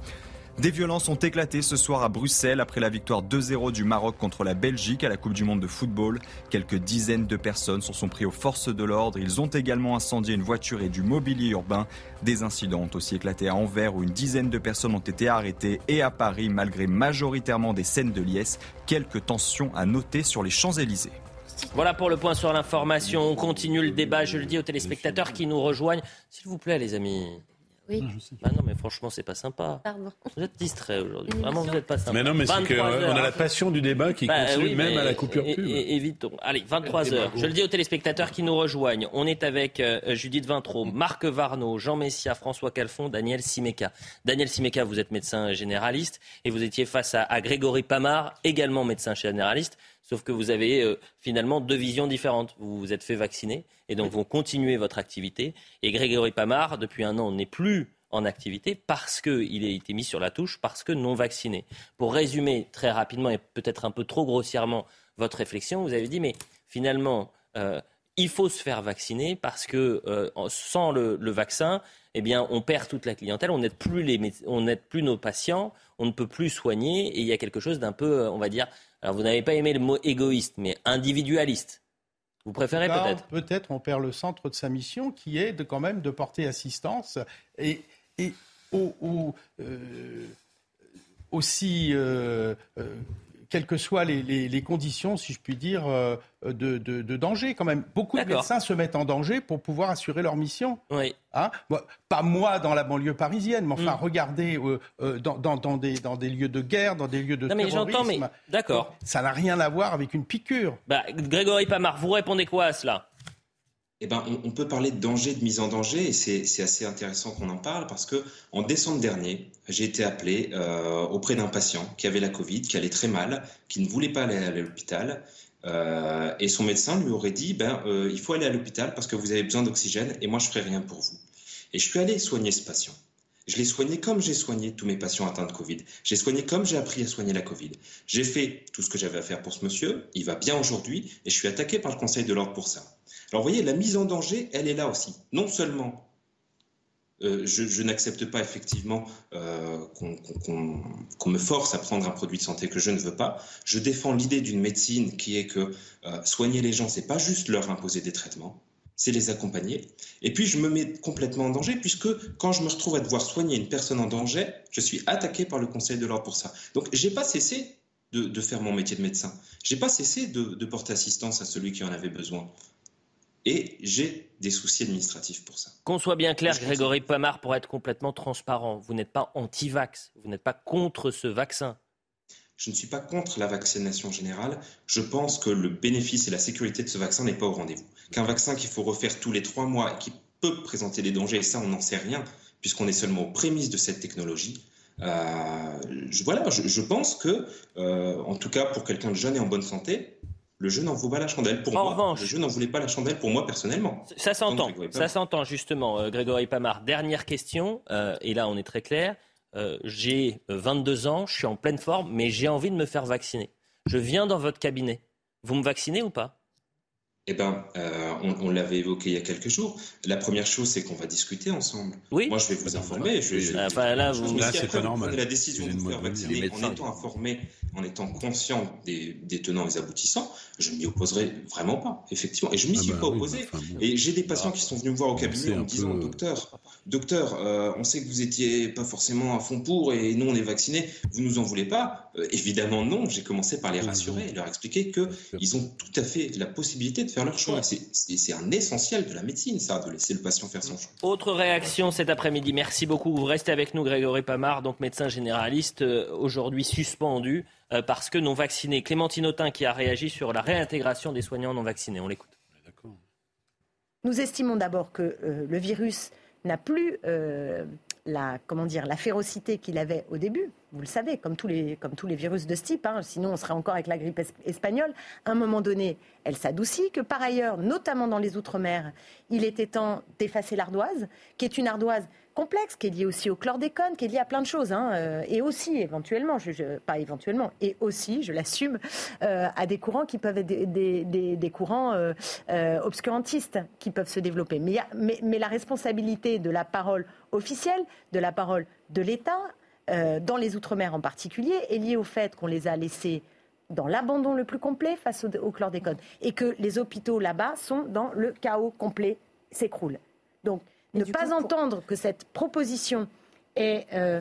Des violences ont éclaté ce soir à Bruxelles après la victoire 2-0 du Maroc contre la Belgique à la Coupe du Monde de football. Quelques dizaines de personnes se sont pris aux forces de l'ordre. Ils ont également incendié une voiture et du mobilier urbain. Des incidents ont aussi éclaté à Anvers où une dizaine de personnes ont été arrêtées et à Paris malgré majoritairement des scènes de liesse. Quelques tensions à noter sur les Champs-Élysées. Voilà pour le point sur l'information. On continue le débat, je le dis aux téléspectateurs qui nous rejoignent. S'il vous plaît, les amis. Oui. Bah non, mais franchement, c'est pas sympa. Pardon. Vous êtes distrait aujourd'hui. Vraiment, vous n'êtes pas sympa. Mais non, mais c'est qu'on a la passion du débat qui bah continue même à la coupure pub. évitons. Allez, 23 heures. Je le dis aux téléspectateurs qui nous rejoignent. On est avec euh, Judith Vintraud, Marc Varnaud, Jean Messia, François Calfon, Daniel Simeka. Daniel Simeka, vous êtes médecin généraliste et vous étiez face à, à Grégory Pamar, également médecin généraliste. Sauf que vous avez euh, finalement deux visions différentes. Vous vous êtes fait vacciner et donc vous continuez votre activité. Et Grégory Pamar, depuis un an, n'est plus en activité parce qu'il a été mis sur la touche, parce que non vacciné. Pour résumer très rapidement et peut-être un peu trop grossièrement votre réflexion, vous avez dit mais finalement euh, il faut se faire vacciner parce que euh, sans le, vaccin, eh bien, on perd toute la clientèle, on n'aide plus, plus nos patients, on ne peut plus soigner et il y a quelque chose d'un peu, on va dire, alors vous n'avez pas aimé le mot égoïste, mais individualiste. Vous préférez peut-être Peut-être on perd le centre de sa mission qui est de, quand même de porter assistance et, et au, euh, aussi euh, euh, quelles que soient les, conditions, si je puis dire, euh, de, danger quand même. Beaucoup de médecins se mettent en danger pour pouvoir assurer leur mission. Oui. Hein? Pas moi dans la banlieue parisienne, mais enfin, mm. regardez euh, euh, dans, des, dans des lieux de guerre, dans des lieux de non, mais terrorisme. Mais d'accord. Ça n'a rien à voir avec une piqûre. Bah, Grégory Pamar, vous répondez quoi à cela? Eh ben, on, peut parler de danger, de mise en danger, et c'est assez intéressant qu'on en parle parce que en décembre dernier, j'ai été appelé euh, auprès d'un patient qui avait la Covid, qui allait très mal, qui ne voulait pas aller à l'hôpital, euh, et son médecin lui aurait dit, ben, euh, il faut aller à l'hôpital parce que vous avez besoin d'oxygène, et moi je ferai rien pour vous. Et je suis allé soigner ce patient. Je l'ai soigné comme j'ai soigné tous mes patients atteints de Covid. J'ai soigné comme j'ai appris à soigner la Covid. J'ai fait tout ce que j'avais à faire pour ce monsieur. Il va bien aujourd'hui et je suis attaqué par le Conseil de l'ordre pour ça. Alors vous voyez, la mise en danger, elle est là aussi. Non seulement euh, je, n'accepte pas effectivement euh, qu'on me force à prendre un produit de santé que je ne veux pas. Je défends l'idée d'une médecine qui est que euh, soigner les gens, c'est pas juste leur imposer des traitements, c'est les accompagner. Et puis je me mets complètement en danger puisque quand je me retrouve à devoir soigner une personne en danger, je suis attaqué par le Conseil de l'ordre pour ça. Donc j'ai pas cessé de, faire mon métier de médecin. J'ai pas cessé de porter assistance à celui qui en avait besoin. Et j'ai des soucis administratifs pour ça. Qu'on soit bien clair, Grégory Pamar, pour être complètement transparent, vous n'êtes pas anti-vax, vous n'êtes pas contre ce vaccin. Je ne suis pas contre la vaccination générale. Je pense que le bénéfice et la sécurité de ce vaccin n'est pas au rendez-vous. Qu'un vaccin qu'il faut refaire tous les trois mois et qui peut présenter des dangers, et ça on n'en sait rien, puisqu'on est seulement aux prémices de cette technologie, euh, je, voilà, je, pense que, euh, en tout cas pour quelqu'un de jeune et en bonne santé, le jeu n'en vaut pas la chandelle pour moi. le jeu n'en voulait pas la chandelle pour moi personnellement. Ça s'entend. Ça s'entend justement, euh, Grégory Pamar. Dernière question, euh, et là on est très clair. Euh, j'ai 22 ans, je suis en pleine forme, mais j'ai envie de me faire vacciner. Je viens dans votre cabinet. Vous me vaccinez ou pas? Eh bien, euh, on, l'avait évoqué il y a quelques jours. La première chose, c'est qu'on va discuter ensemble. Oui. Moi, je vais vous informer. Je, je, enfin, là, vous... là c'est pas normal. La décision de vous faire vacciner en étant informé, en étant conscient des, des tenants et des aboutissants, je ne m'y opposerai vraiment pas, effectivement. Et je m'y ah suis bah pas opposé. et j'ai des patients qui sont venus me voir au cabinet en me disant, docteur, docteur, euh, on sait que vous étiez pas forcément à fond pour et nous, on est vaccinés. Vous nous en voulez pas? Euh, Évidemment, non. J'ai commencé par les rassurer et leur expliquer qu'ils ont tout à fait la possibilité de faire leur choix. C'est un essentiel de la médecine, ça, de laisser le patient faire son choix. Autre réaction cet après-midi. Merci beaucoup. Vous restez avec nous, Grégory Pamar, donc médecin généraliste, euh, aujourd'hui suspendu euh, parce que non vacciné. Clémentine Autain qui a réagi sur la réintégration des soignants non vaccinés. On l'écoute. Nous estimons d'abord que euh, le virus n'a plus la, comment dire, la férocité qu'il avait au début, vous le savez, comme tous les, comme tous les virus de ce type, hein, sinon on serait encore avec la grippe espagnole, à un moment donné, elle s'adoucit, que par ailleurs, notamment dans les Outre-mer, il était temps d'effacer l'ardoise, qui est une ardoise complexe, qui est liée aussi au chlordécone, qui est liée à plein de choses, hein, euh, et aussi éventuellement, je, pas éventuellement, et aussi, je l'assume, euh, à des courants qui peuvent être des, courants euh, obscurantistes qui peuvent se développer. Mais la responsabilité de la parole officielle, de la parole de l'État, dans les Outre-mer en particulier, est liée au fait qu'on les a laissés dans l'abandon le plus complet face au, au chlordécone, et que les hôpitaux là-bas sont dans le chaos complet, s'écroulent. Donc, ne pas entendre que cette proposition est euh,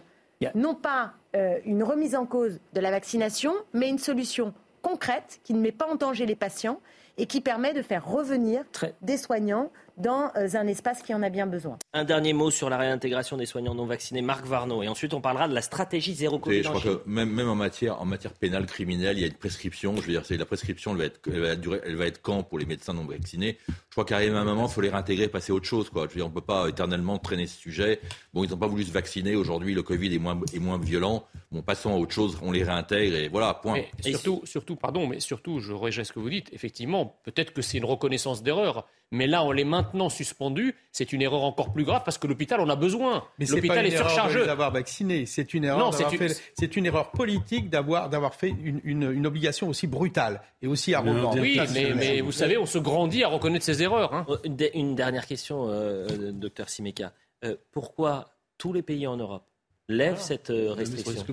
non pas euh, une remise en cause de la vaccination, mais une solution concrète qui ne met pas en danger les patients et qui permet de faire revenir des soignants dans euh, un espace qui en a bien besoin. Un dernier mot sur la réintégration des soignants non vaccinés, Marc Varno, et ensuite on parlera de la stratégie zéro Covid. Je crois que même, même, en matière en matière pénale criminelle, il y a une prescription. Je veux dire, c'est la prescription, elle va être, elle va, durer, elle va être quand pour les médecins non vaccinés? Je crois qu'à un moment, il faut les réintégrer, passer à autre chose. Quoi. Je veux dire, on peut pas éternellement traîner ce sujet. Bon, ils n'ont pas voulu se vacciner. Aujourd'hui, le Covid est moins est moins violent. Bon, passons à autre chose. On les réintègre et voilà. Point. surtout, surtout, pardon, mais surtout, je rejoins ce que vous dites. Effectivement, peut-être que c'est une reconnaissance d'erreur. Mais là, en les maintenant suspendus, c'est une erreur encore plus grave parce que l'hôpital en a besoin. Mais l'hôpital est, surchargé. d'avoir vacciné, c'est une erreur. c'est une... erreur politique d'avoir d'avoir fait une, obligation aussi brutale et aussi arrogante. Oui, mais, vous savez, on se grandit à reconnaître ses erreurs. Hein. Euh, une, dernière question, euh, docteur Simeka. Euh, pourquoi tous les pays en Europe lèvent ah, cette restriction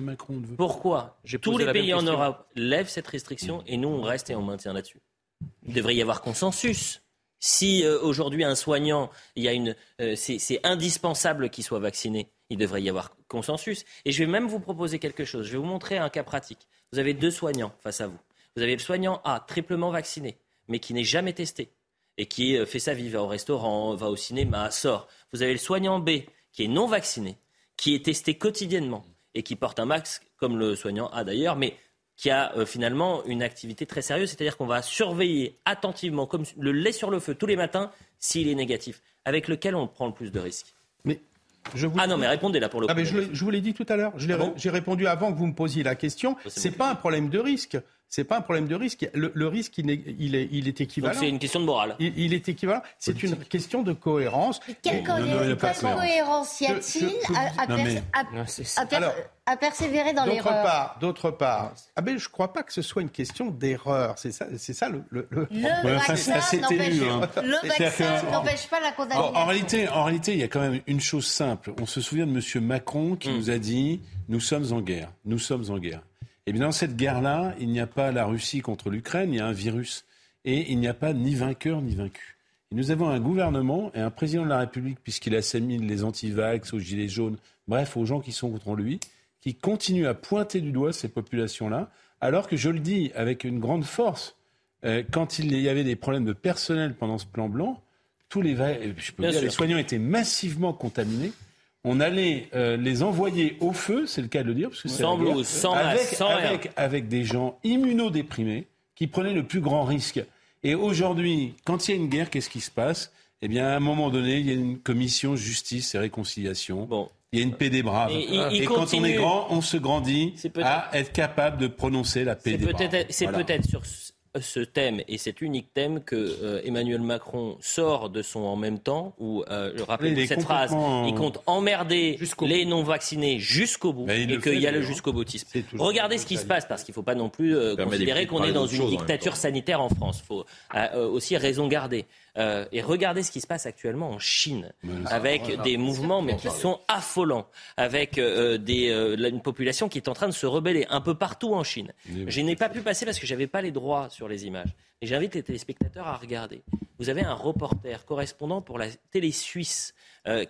Pourquoi tous les pays en Europe lèvent cette restriction et nous on reste et on maintient là-dessus? Il devrait y avoir consensus. Si euh, aujourd'hui un soignant, euh, c'est indispensable qu'il soit vacciné, il devrait y avoir consensus. Et je vais même vous proposer quelque chose. Je vais vous montrer un cas pratique. Vous avez deux soignants face à vous. Vous avez le soignant A, triplement vacciné, mais qui n'est jamais testé et qui euh, fait sa vie, va au restaurant, va au cinéma, sort. Vous avez le soignant B, qui est non vacciné, qui est testé quotidiennement et qui porte un masque, comme le soignant A d'ailleurs, mais qui a euh, finalement une activité très sérieuse, c'est-à-dire qu'on va surveiller attentivement, comme le lait sur le feu tous les matins, s'il est négatif, avec lequel on prend le plus de risques. Mais je vous... Ah non, mais répondez là pour le ah, je, je, vous l'ai dit tout à l'heure. Ah j'ai répondu avant que vous me posiez la question. C'est pas un problème de risque c'est pas un problème de risque. Le, risque, il est, il est, il est équivalent. c'est une question de morale. Il, est équivalent. C'est une question de cohérence. quelle, cohérence y a-t-il à, persévérer dans l'erreur D'autre part, ah ben, je ne crois pas que ce soit une question d'erreur. C'est ça, c'est ça le. Le, le... vaccin n'empêche pas la condamnation. en, réalité, en réalité, il y a quand même une chose simple. On se souvient de M. Macron qui hmm. nous a dit Nous sommes en guerre. Nous sommes en guerre. Et bien dans cette guerre-là, il n'y a pas la Russie contre l'Ukraine, il y a un virus. Et il n'y a pas ni vainqueur ni vaincu. Et nous avons un gouvernement et un président de la République, puisqu'il assimile les anti-vax aux gilets jaunes, bref, aux gens qui sont contre lui, qui continue à pointer du doigt ces populations-là, alors que je le dis avec une grande force, euh, quand il y avait des problèmes de personnel pendant ce plan blanc, tous les, je peux dire, les soignants étaient massivement contaminés on allait euh, les envoyer au feu, c'est le cas de le dire, parce que sans blouse, sans avec, sans avec, avec, des gens immunodéprimés qui prenaient le plus grand risque. Et aujourd'hui, quand il y a une guerre, qu'est-ce qui se passe? Eh bien, à un moment donné, il y a une commission justice et réconciliation. Bon. Il y a une paix des braves. Et, quand on est grand, on se grandit à être capable de prononcer la paix des braves. C'est peut-être sur ce thème et cet unique thème que euh, Emmanuel Macron sort de son en même temps où euh, je rappelle cette phrase il compte emmerder les non vaccinés jusqu'au bout et qu'il y a le jusqu'au boutisme. Regardez ce qui se passe parce qu'il ne faut pas non plus euh, considérer qu'on est dans une dictature sanitaire en France. Il faut aussi raison garder. Euh, et regardez ce qui se passe actuellement en Chine, avec des mouvements mais qui sont affolants, avec euh, des, euh, une population qui est en train de se rebeller un peu partout en Chine. Je n'ai pas pu passer parce que je n'avais pas les droits sur les images. Et j'invite les téléspectateurs à regarder. Vous avez un reporter correspondant pour la télé suisse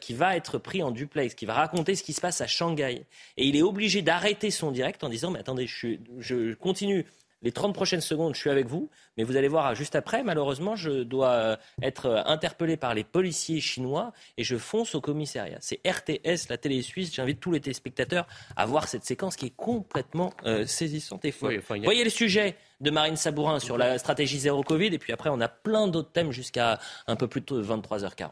qui va être pris en duplex, qui va raconter ce qui se passe à Shanghai. Et il est obligé d'arrêter son direct en disant, mais attendez, je, je continue les 30 prochaines secondes, je suis avec vous, mais vous allez voir juste après, malheureusement, je dois euh, être euh, interpellé par les policiers chinois et je fonce au commissariat. C'est RTS, la télé suisse. J'invite tous les téléspectateurs à voir cette séquence qui est complètement euh, saisissante et folle. Voyez le sujet de Marine Sabourin sur la stratégie zéro Covid et puis après, on a plein d'autres thèmes jusqu'à un peu plus de 23h40.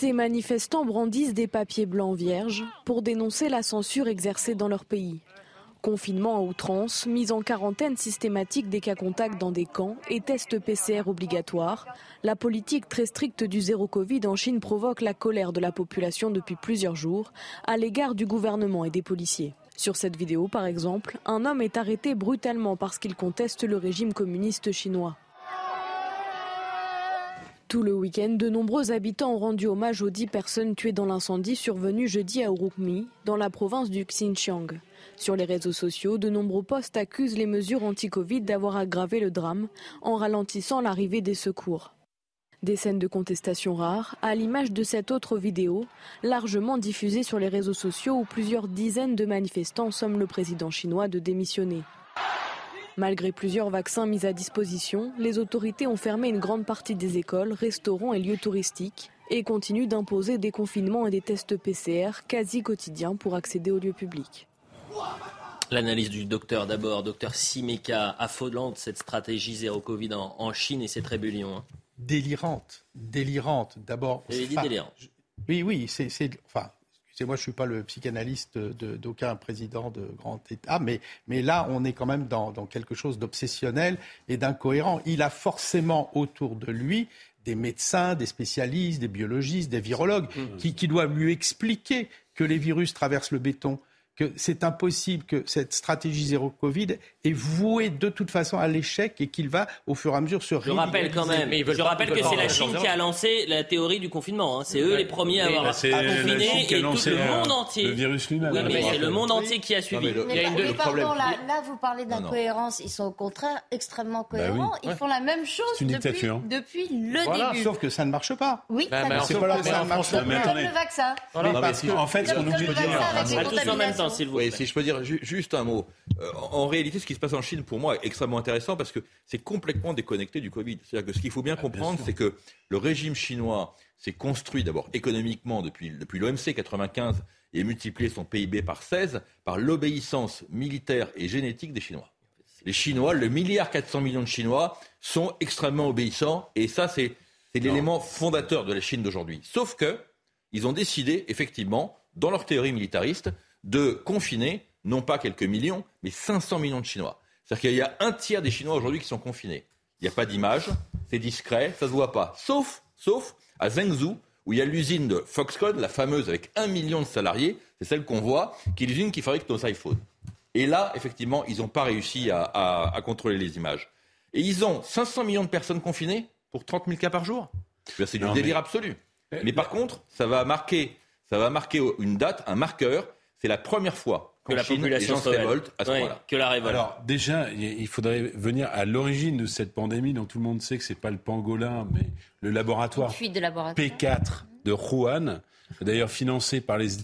Ces manifestants brandissent des papiers blancs vierges pour dénoncer la censure exercée dans leur pays. Confinement à outrance, mise en quarantaine systématique des cas contacts dans des camps et tests PCR obligatoires, la politique très stricte du zéro Covid en Chine provoque la colère de la population depuis plusieurs jours à l'égard du gouvernement et des policiers. Sur cette vidéo, par exemple, un homme est arrêté brutalement parce qu'il conteste le régime communiste chinois. Tout le week-end, de nombreux habitants ont rendu hommage aux dix personnes tuées dans l'incendie survenu jeudi à Urukmi, dans la province du Xinjiang. Sur les réseaux sociaux, de nombreux postes accusent les mesures anti-Covid d'avoir aggravé le drame en ralentissant l'arrivée des secours. Des scènes de contestation rares, à l'image de cette autre vidéo, largement diffusée sur les réseaux sociaux où plusieurs dizaines de manifestants somment le président chinois de démissionner. Malgré plusieurs vaccins mis à disposition, les autorités ont fermé une grande partie des écoles, restaurants et lieux touristiques et continuent d'imposer des confinements et des tests PCR quasi quotidiens pour accéder aux lieux publics. L'analyse du docteur d'abord, docteur Simeka, affolante cette stratégie zéro Covid en, Chine et cette rébellion. Hein. Délirante, délirante. D'abord. dit délirante. Oui, oui, c'est, enfin, moi, je ne suis pas le psychanalyste d'aucun président de grand État, mais, mais là, on est quand même dans, quelque chose d'obsessionnel et d'incohérent. Il a forcément autour de lui des médecins, des spécialistes, des biologistes, des virologues, mmh. qui, qui doivent lui expliquer que les virus traversent le béton, que c'est impossible que cette stratégie zéro Covid est vouée de toute façon à l'échec et qu'il va au fur et à mesure se Je rappelle quand même, je rappelle que c'est la Chine qui a lancé la théorie du confinement. Hein. C'est eux les premiers à avoir confiné et tout le monde entier. Le virus lui-même. Oui, mais c'est le monde entier qui a suivi. Mais, pardon, là, là, vous parlez d'incohérence. Ils sont au contraire extrêmement bah cohérents. Ils font la même chose depuis, depuis le voilà, début. Sauf que ça ne marche pas. Oui, bah, ça c'est pas leur ça marche pas. le vaccin. En fait, ce qu'on oublie de dire. Si je peux dire juste un mot. Euh, en réalité, ce qui se passe en Chine, pour moi, est extrêmement intéressant parce que c'est complètement déconnecté du Covid. C'est-à-dire que ce qu'il faut bien ah, comprendre, c'est que le régime chinois s'est construit d'abord économiquement depuis, depuis l'OMC 95 et multiplié son PIB par 16 par l'obéissance militaire et génétique des Chinois. Les Chinois, le milliard 400 millions de Chinois, sont extrêmement obéissants et ça, c'est l'élément fondateur de la Chine d'aujourd'hui. Sauf que ils ont décidé, effectivement, dans leur théorie militariste, de confiner non pas quelques millions, mais 500 millions de Chinois. C'est-à-dire qu'il y a un tiers des Chinois aujourd'hui qui sont confinés. Il n'y a pas d'image, c'est discret, ça ne se voit pas. Sauf, sauf à Zhengzhou, où il y a l'usine de Foxconn, la fameuse avec un million de salariés, c'est celle qu'on voit, qui est l'usine qui fabrique nos iPhones. Et là, effectivement, ils n'ont pas réussi à, contrôler les images. Et ils ont 500 millions de personnes confinées pour 30 000 cas par jour. C'est du délire absolu. Mais par contre, ça va marquer, ça va marquer une date, un marqueur, c'est la première fois que la population se révolte à ce point-là. Que la révolte. Alors déjà, il faudrait venir à l'origine de cette pandémie dont tout le monde sait que c'est pas le pangolin, mais le laboratoire, P4 de Wuhan, d'ailleurs financé par les,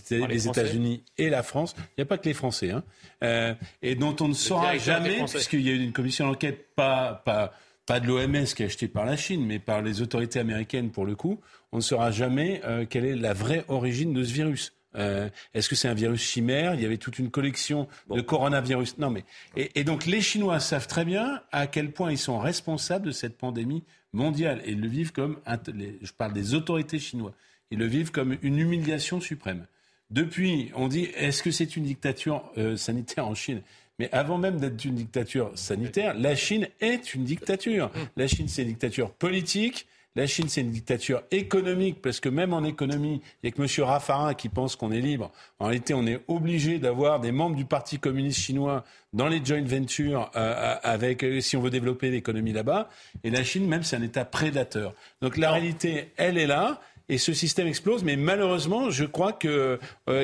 États-Unis et la France. Il n'y a pas que les Français, hein, euh, et dont on ne saura jamais, puisqu'il y a eu une commission d'enquête, pas, pas, pas de l'OMS qui est achetée par la Chine, mais par les autorités américaines pour le coup, on ne saura jamais euh, quelle est la vraie origine de ce virus. Euh, est-ce que c'est un virus chimère? Il y avait toute une collection de coronavirus. Non, mais et, donc les Chinois savent très bien à quel point ils sont responsables de cette pandémie mondiale et ils le vivent comme je parle des autorités chinoises. Ils le vivent comme une humiliation suprême. Depuis, on dit est-ce que c'est une dictature euh, sanitaire en Chine? Mais avant même d'être une dictature sanitaire, la Chine est une dictature. La Chine, c'est une dictature politique, la Chine, c'est une dictature économique, parce que même en économie, il n'y a que M. Raffarin qui pense qu'on est libre. En réalité, on est obligé d'avoir des membres du Parti communiste chinois dans les joint ventures euh, euh, avec, euh, si on veut développer l'économie là-bas. Et la Chine, même, c'est un État prédateur. Donc la réalité, elle est là. Et ce système explose, mais malheureusement, je crois que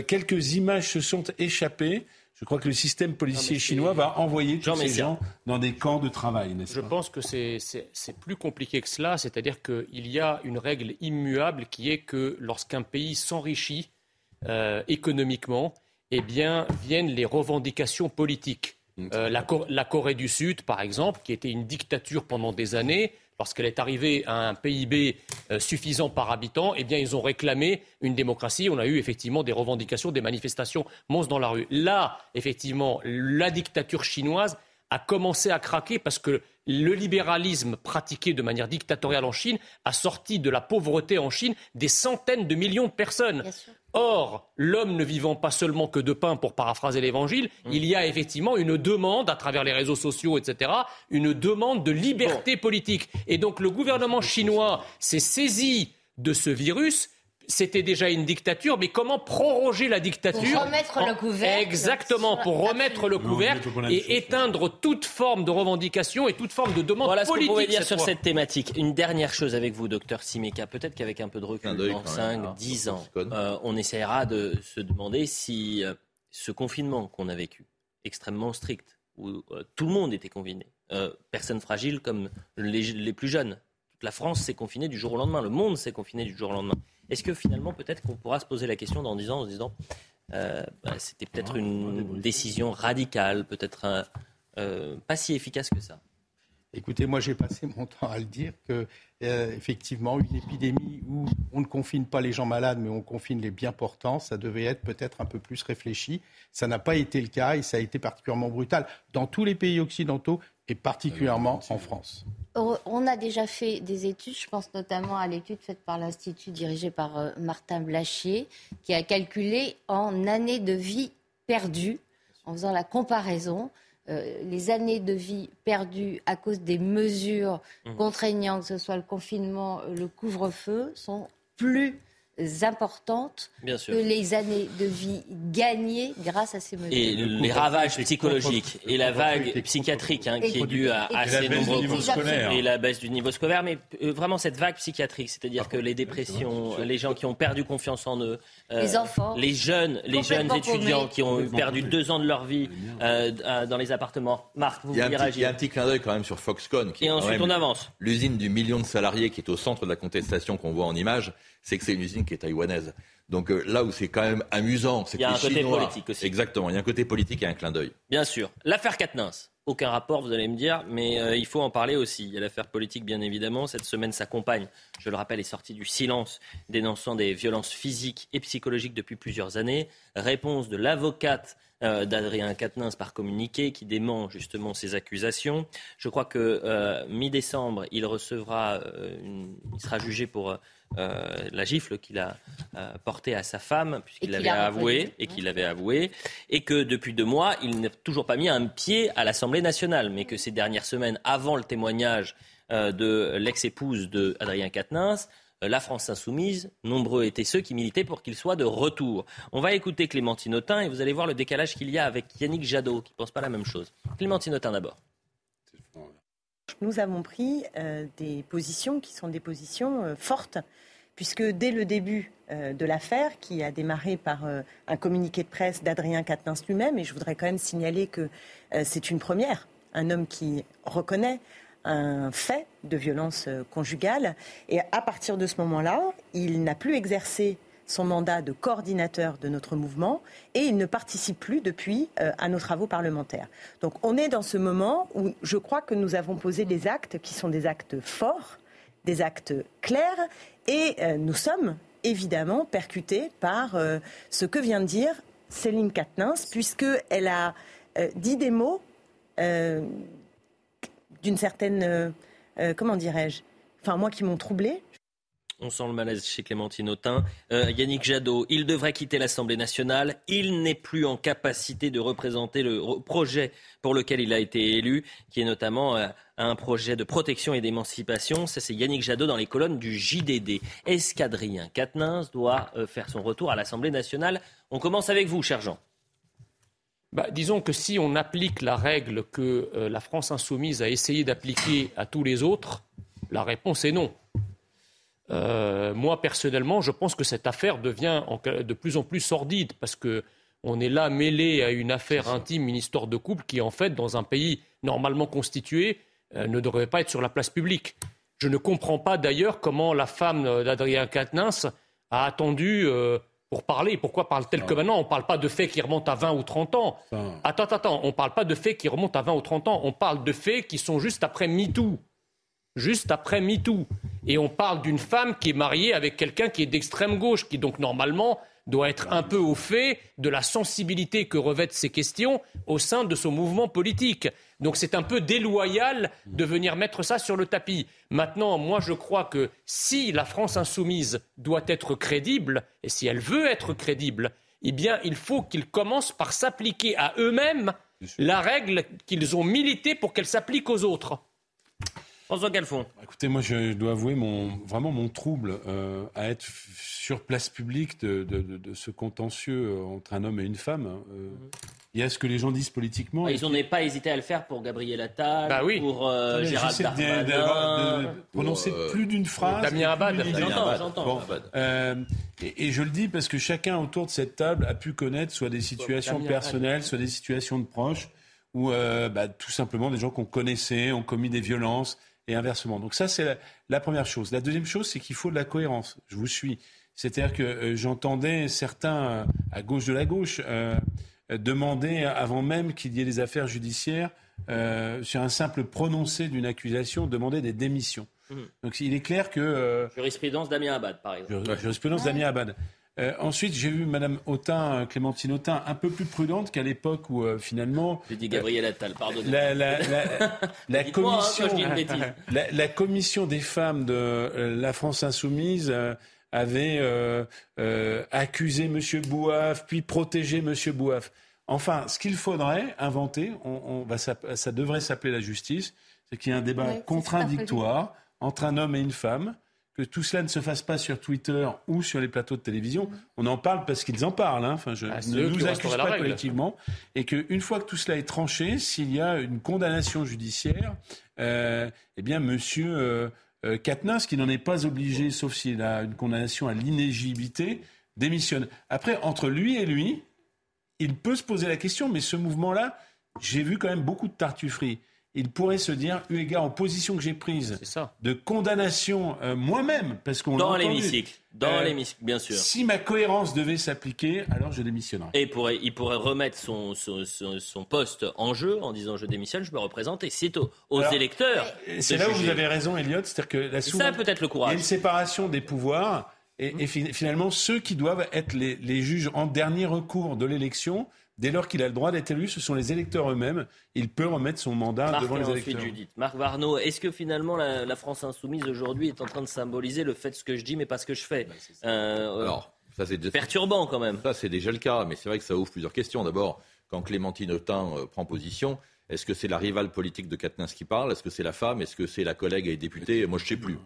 quelques images se sont échappées je crois que le système policier chinois va envoyer tous ces gens dans des camps de travail, n'est-ce Je pense que c'est plus compliqué que cela, c'est-à-dire qu'il y a une règle immuable qui est que lorsqu'un pays s'enrichit euh, économiquement, eh bien, viennent les revendications politiques. Mm. Euh, la, la, Corée du Sud, par exemple, qui était une dictature pendant des années, lorsqu'elle est arrivée à un PIB euh, suffisant par habitant, eh bien, ils ont réclamé une démocratie. On a eu effectivement des revendications, des manifestations monstres dans la rue. Là, effectivement, la dictature chinoise a commencé à craquer parce que le libéralisme pratiqué de manière dictatoriale en Chine a sorti de la pauvreté en Chine des centaines de millions de personnes. Or, l'homme ne vivant pas seulement que de pain, pour paraphraser l'Évangile, mm. il y a effectivement une demande, à travers les réseaux sociaux, etc., une demande de liberté politique. Et donc le gouvernement chinois s'est saisi de ce virus c'était déjà une dictature, mais comment proroger la dictature Pour remettre le couvercle. Exactement, pour remettre le couvercle et éteindre toute forme de revendication et toute forme de demande voilà politique. Voilà ce qu'on dire sur cette thématique. Une dernière chose avec vous, docteur Simeka, peut-être qu'avec un peu de recul, dans 5, 10 ans, euh, on essaiera de se demander si euh, ce confinement qu'on a vécu, extrêmement strict, où euh, tout le monde était confiné, personnes fragiles comme les, les plus jeunes, la France s'est confinée du jour au lendemain, le monde s'est confiné du jour au lendemain. Est-ce que finalement, peut-être qu'on pourra se poser la question dans 10 ans en se disant euh, bah, c'était peut-être une décision radicale, peut-être euh, pas si efficace que ça? Écoutez, moi j'ai passé mon temps à le dire que euh, effectivement une épidémie où on ne confine pas les gens malades mais on confine les bien portants, ça devait être peut-être un peu plus réfléchi. Ça n'a pas été le cas et ça a été particulièrement brutal dans tous les pays occidentaux et particulièrement en France. On a déjà fait des études, je pense notamment à l'étude faite par l'Institut dirigé par euh, Martin Blachier, qui a calculé en années de vie perdues, en faisant la comparaison, euh, les années de vie perdues à cause des mesures mmh. contraignantes, que ce soit le confinement, le couvre-feu, sont plus importantes que les années de vie gagnées grâce à ces mesures. Et les ravages psychologiques et la vague psychiatrique hein, qui est due à, ces nombreux et la baisse du niveau scolaire, mais euh, vraiment cette vague psychiatrique, c'est-à-dire que les dépressions, les gens qui ont perdu confiance en eux, euh, les enfants, les jeunes, les jeunes étudiants qui ont perdu deux ans de leur vie euh, dans les appartements. Marc, vous voulez réagir Il y a un petit clin d'œil quand même sur Foxconn. Qui et ensuite on avance. L'usine du million de salariés qui est au centre de la contestation qu'on voit en image c'est que c'est une usine qui est taïwanaise. Donc euh, là où c'est quand même amusant, c'est que Il y a un côté politique aussi. Exactement, il y a un côté politique et un clin d'œil. Bien sûr. L'affaire Katnins. Aucun rapport, vous allez me dire, mais euh, il faut en parler aussi. Il y a l'affaire politique, bien évidemment. Cette semaine s'accompagne, je le rappelle, est sortie du silence, dénonçant des violences physiques et psychologiques depuis plusieurs années. Réponse de l'avocate d'Adrien Quatennens par communiqué qui dément justement ces accusations. Je crois que mi-décembre, il recevra, il sera jugé pour euh, la gifle qu'il a euh, portée à sa femme, puisqu'il l'avait avoué, et qu'il avait avoué, et que depuis deux mois, il n'a toujours pas mis un pied à l'Assemblée nationale, mais que ces dernières semaines, avant le témoignage euh, de l'ex-épouse de Adrien Quatennens, la France insoumise, nombreux étaient ceux qui militaient pour qu'il soit de retour. On va écouter Clémentine Autain et vous allez voir le décalage qu'il y a avec Yannick Jadot, qui ne pense pas la même chose. Clémentine Autain d'abord. Nous avons pris des positions qui sont des positions fortes puisque dès le début euh, de l'affaire, qui a démarré par euh, un communiqué de presse d'Adrien Quatennens lui-même, et je voudrais quand même signaler que euh, c'est une première, un homme qui reconnaît un fait de violence conjugale, et à partir de ce moment-là, il n'a plus exercé son mandat de coordinateur de notre mouvement et il ne participe plus depuis à nos travaux parlementaires. Donc on est dans ce moment où je crois que nous avons posé des actes qui sont des actes forts, des actes clairs et euh, nous sommes évidemment percutés par euh, ce que vient de dire Céline Katnins, puisqu'elle a euh, dit des mots d'une certaine, comment dirais-je, enfin moi qui m'ont troublée, on sent le malaise chez Clémentine Autain. Euh, Yannick Jadot, il devrait quitter l'Assemblée nationale. Il n'est plus en capacité de représenter le projet pour lequel il a été élu, qui est notamment euh, un projet de protection et d'émancipation. Ça, c'est Yannick Jadot dans les colonnes du JDD. Est-ce doit euh, faire son retour à l'Assemblée nationale? On commence avec vous, cher Jean. Bah, disons que si on applique la règle que la France insoumise a essayé d'appliquer à tous les autres, la réponse est non. Euh, moi, personnellement, je pense que cette affaire devient de plus en plus sordide parce qu'on est là mêlé à une affaire intime, une histoire de couple qui, en fait, dans un pays normalement constitué, euh, ne devrait pas être sur la place publique. Je ne comprends pas d'ailleurs comment la femme d'Adrien Quatennens a attendu euh, pour parler. Pourquoi parle-t-elle que maintenant? On ne parle pas de faits qui remontent à 20 ou 30 ans. Attends, attends, on ne parle pas de faits qui remontent à 20 ou 30 ans. On parle de faits qui sont juste après MeToo juste après MeToo. Et on parle d'une femme qui est mariée avec quelqu'un qui est d'extrême gauche, qui donc normalement doit être un peu au fait de la sensibilité que revêtent ces questions au sein de son mouvement politique. Donc c'est un peu déloyal de venir mettre ça sur le tapis. Maintenant, moi je crois que si la France insoumise doit être crédible, et si elle veut être crédible, eh bien il faut qu'ils commencent par s'appliquer à eux-mêmes la règle qu'ils ont milité pour qu'elle s'applique aux autres. François Calfon. Écoutez, moi, je dois avouer mon, vraiment mon trouble euh, à être sur place publique de, ce contentieux euh, entre un homme et une femme. Hein, euh. Il y a ce que les gens disent politiquement. ils n'ont pas hésité à le faire pour Gabriel Attal, bah oui. pour euh, Gérald Darmanin. De, prononcer plus d'une phrase. Damien Abad. J'entends, et, et, je le dis parce que chacun autour de cette table a pu connaître soit des situations personnelles, soit des situations de proches, ou bah, tout simplement des gens qu'on connaissait ont commis des violences et inversement. Donc ça, c'est la, première chose. La deuxième chose, c'est qu'il faut de la cohérence. Je vous suis. C'est-à-dire que euh, j'entendais certains euh, à gauche de la gauche euh, demander, avant même qu'il y ait des affaires judiciaires, sur un simple prononcé d'une accusation, demander des démissions. Mmh. Donc il est clair que... jurisprudence Damien Abad, par exemple. Jurisprudence Damien Abad. Euh, ensuite, j'ai vu Madame Autain, Clémentine Autain, un peu plus prudente qu'à l'époque où euh, finalement. J'ai dit Gabriel Attal, pardon. La, la, la, [laughs] commission, [laughs] la, commission des femmes de euh, la France insoumise avait accusé M. Bouaf, puis protégé M. Bouaf. Enfin, ce qu'il faudrait inventer, on, va, ça, devrait s'appeler la justice, c'est qu'il y ait un débat contradictoire entre un homme et une femme que tout cela ne se fasse pas sur Twitter ou sur les plateaux de télévision. On en parle parce qu'ils en parlent. Hein. Enfin, je ah, ne nous accuse pas collectivement. Et qu'une fois que tout cela est tranché, s'il y a une condamnation judiciaire, euh, eh bien, Monsieur euh, euh qui n'en est pas obligé, sauf s'il a une condamnation à l'inégibilité, démissionne. Après, entre lui et lui, il peut se poser la question, mais ce mouvement-là, j'ai vu quand même beaucoup de tartufferie il pourrait se dire, eu égard aux positions que j'ai prises de condamnation euh, moi-même, parce qu'on dans l'hémicycle, dans euh, l'hémicycle, bien sûr. Si ma cohérence devait s'appliquer, alors je démissionnerais. Et pourrait, il pourrait remettre son, son, poste en jeu en disant je démissionne, je me représente, et c'est aux, électeurs. C'est là où vous avez raison, Elliot, c'est-à-dire que la ça peut-être le courage. Il y a une séparation des pouvoirs. Et, et finalement, ceux qui doivent être les, les juges en dernier recours de l'élection, Dès lors qu'il a le droit d'être élu, ce sont les électeurs eux-mêmes. Il peut remettre son mandat devant les électeurs. Judith. Marc Varno, est-ce que finalement la, France insoumise aujourd'hui est en train de symboliser le fait de ce que je dis mais pas ce que je fais bah, euh, Alors, ça c'est perturbant quand même. Ça c'est déjà le cas, mais c'est vrai que ça ouvre plusieurs questions. D'abord, quand Clémentine Autain euh, prend position, est-ce que c'est la rivale politique de Katniss qui parle? Est-ce que c'est la femme? Est-ce que c'est la collègue et députée? Moi, je ne sais plus.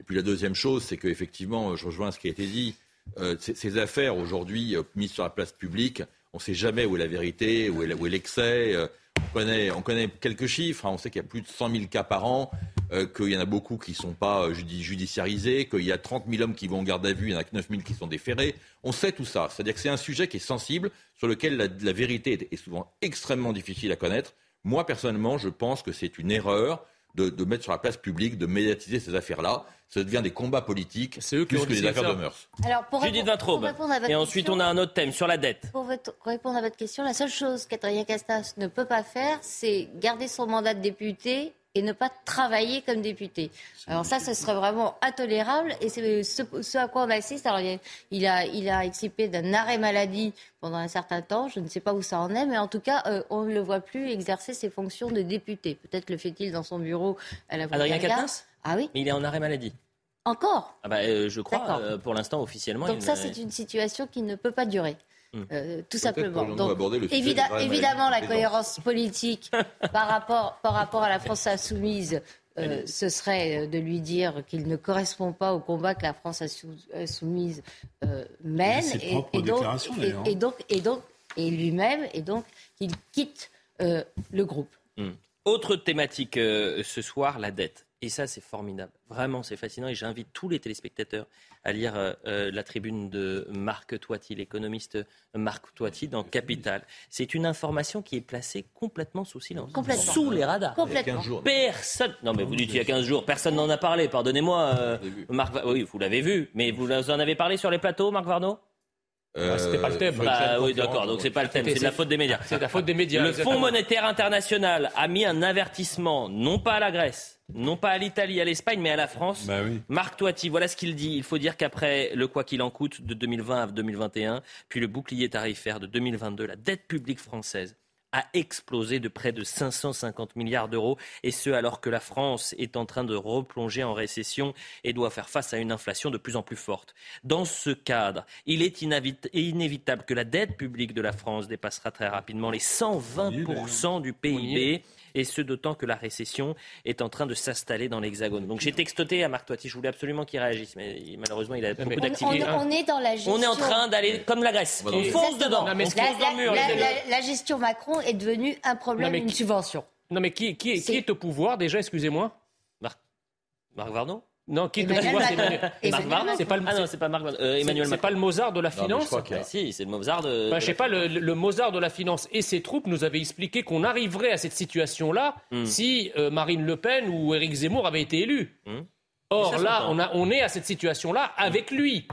Et puis la deuxième chose, c'est qu'effectivement, je rejoins ce qui a été dit. Euh, ces affaires aujourd'hui mises sur la place publique, on ne sait jamais où est la vérité, où est l'excès. Euh, on connaît, on connaît quelques chiffres. Hein. On sait qu'il y a plus de 100 000 cas par an, euh, qu'il y en a beaucoup qui ne sont pas euh, judiciarisés, qu'il y a 30 000 hommes qui vont en garde à vue, il y en a que 9 000 qui sont déférés. On sait tout ça. C'est-à-dire que c'est un sujet qui est sensible, sur lequel la, vérité est souvent extrêmement difficile à connaître. Moi, personnellement, je pense que c'est une erreur de, mettre sur la place publique, de médiatiser ces affaires-là. Ça devient des combats politiques plus que des affaires de mœurs. Alors, pour, Judith Vintraube. Et ensuite, on a un autre thème sur la dette. Pour répondre à votre question, la seule chose qu'Adrien Castas ne peut pas faire, c'est garder son mandat de député et ne pas travailler comme député. Alors ça, ce serait vraiment intolérable et c'est ce, à quoi on assiste. Alors il a, il a excepté d'un arrêt maladie pendant un certain temps, je ne sais pas où ça en est, mais en tout cas, euh, on ne le voit plus exercer ses fonctions de député. Peut-être le fait-il dans son bureau à la Adrien Quatennens Ah oui Mais il est en arrêt maladie. Encore? Ah bah, euh, Je crois, euh, pour l'instant, officiellement. Donc ça, c'est une situation qui ne peut pas durer. Hmm. Euh, tout simplement. Donc, évidemment, la cohérence politique [laughs] par, rapport, par rapport à la France insoumise, euh, ce serait de lui dire qu'il ne correspond pas au combat que la France insoumise euh, mène. Et, et, donc, et, donc, et, donc, et lui-même, et donc qu'il quitte le groupe. Hmm. Autre thématique ce soir, la dette. Et ça, c'est formidable. Vraiment, c'est fascinant. Et j'invite tous les téléspectateurs à lire euh, euh, la tribune de Marc Toiti, l'économiste Marc Toiti dans Capital. C'est une information qui est placée complètement sous silence. Complètement. Sous les radars. Complètement. Personne. Non, mais vous dites il y a 15 jours. Personne n'en a parlé. Pardonnez-moi, euh, Marc. Oui, vous l'avez vu. Mais vous en avez parlé sur les plateaux, Marc Varno? Euh, c'était pas le thème. Bah, oui, d'accord. Donc c'est pas le thème. C'est de la faute des médias. C'est la faute des médias. Le Fonds monétaire international a mis un avertissement, non pas à la Grèce, non pas à l'Italie, à l'Espagne, mais à la France. Bah Marc Toiti, voilà ce qu'il dit. Il faut dire qu'après le quoi qu'il en coûte de 2020 à 2021, puis le bouclier tarifaire de 2022, la dette publique française a explosé de près de 550 milliards d'euros, et ce alors que la France est en train de replonger en récession et doit faire face à une inflation de plus en plus forte. Dans ce cadre, il est inévitable que la dette publique de la France dépassera très rapidement les 120% du PIB et ce d'autant que la récession est en train de s'installer dans l'Hexagone. Donc j'ai textoté à Marc Toiti, je voulais absolument qu'il réagisse, mais malheureusement il a beaucoup d'activités. On, est dans la gestion. On est en train d'aller comme la Grèce, on fonce dedans, la, la, gestion Macron est devenue un problème, une subvention. Non mais qui, qui, est, qui est au pouvoir déjà, excusez-moi? Marc, Marc Varno? Non, qui est de pouvoir C'est Marc C'est pas le... Ah non, c'est pas Marc euh, Emmanuel C'est pas le Mozart de la finance. ah, Si, c'est le Mozart de... je sais pas, le, Mozart de la finance et ses troupes nous avaient expliqué qu'on arriverait à cette situation-là hmm. si euh, Marine Le Pen ou Éric Zemmour avaient été élus. Hmm. Or, là, on, a, on est à cette situation-là avec lui.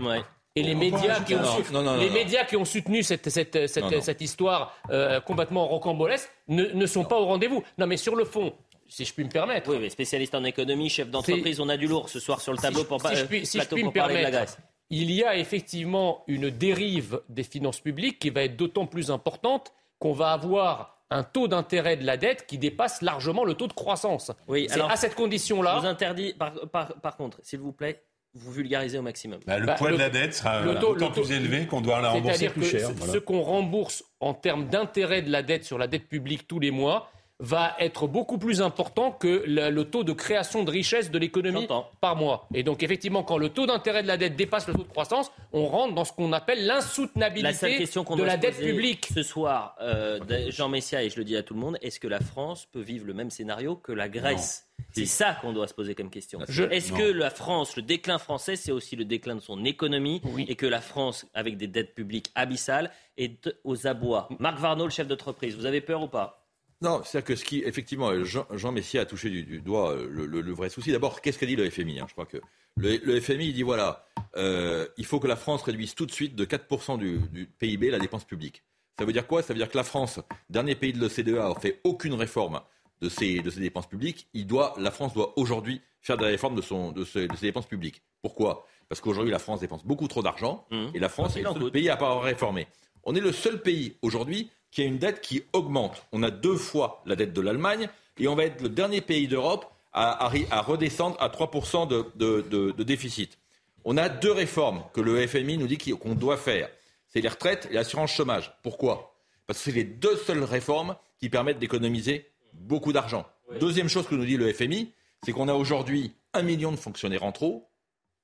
Et les médias, qui ont, les médias qui ont soutenu cette, cette, cette, cette histoire euh, complètement rocambolesque ne, ne sont pas au rendez-vous. Non, mais sur le fond, si je puis me permettre. Oui, mais spécialiste en économie, chef d'entreprise, on a du lourd ce soir sur le tableau pour, si je puis, si je me permettre, Il y a effectivement une dérive des finances publiques qui va être d'autant plus importante qu'on va avoir un taux d'intérêt de la dette qui dépasse largement le taux de croissance. Oui, alors à cette condition-là. Je vous interdis, par, contre, s'il vous plaît, vous vulgarisez au maximum. Bah, le bah, poids de la dette sera le taux, plus élevé qu'on doit la rembourser plus cher. Ce qu'on rembourse en termes d'intérêt de la dette sur la dette publique tous les mois, va être beaucoup plus important que le, taux de création de richesse de l'économie par mois. Et donc effectivement, quand le taux d'intérêt de la dette dépasse le taux de croissance, on rentre dans ce qu'on appelle l'insoutenabilité de la dette publique. Ce soir, euh, Jean Messia, et je le dis à tout le monde, est-ce que la France peut vivre le même scénario que la Grèce C'est ça qu'on doit se poser comme question. Est-ce que la France, le déclin français, c'est aussi le déclin de son économie et que la France, avec des dettes publiques abyssales, est aux abois? Marc Varnaud, le chef d'entreprise, vous avez peur ou pas? Non, c'est-à-dire que ce qui, effectivement, Jean, Jean Messier a touché du, doigt euh, le, vrai souci. D'abord, qu'est-ce qu'a dit le FMI hein? Je crois que le, FMI dit voilà, euh, il faut que la France réduise tout de suite de 4% du, PIB la dépense publique. Ça veut dire quoi? Ça veut dire que la France, dernier pays de l'OCDE, a fait aucune réforme de ses, de ses dépenses publiques. Il doit, la France doit aujourd'hui faire des réformes de, son, de, ses, dépenses publiques. Pourquoi? Parce qu'aujourd'hui, la France dépense beaucoup trop d'argent mmh. et la France est le seul pays à pas réformer. On est le seul pays aujourd'hui qui a une dette qui augmente. On a deux fois la dette de l'Allemagne et on va être le dernier pays d'Europe à, redescendre à 3% de, déficit. On a deux réformes que le FMI nous dit qu'on doit faire. C'est les retraites et l'assurance chômage. Pourquoi? Parce que c'est les deux seules réformes qui permettent d'économiser beaucoup d'argent. Deuxième chose que nous dit le FMI, c'est qu'on a aujourd'hui un million de fonctionnaires en trop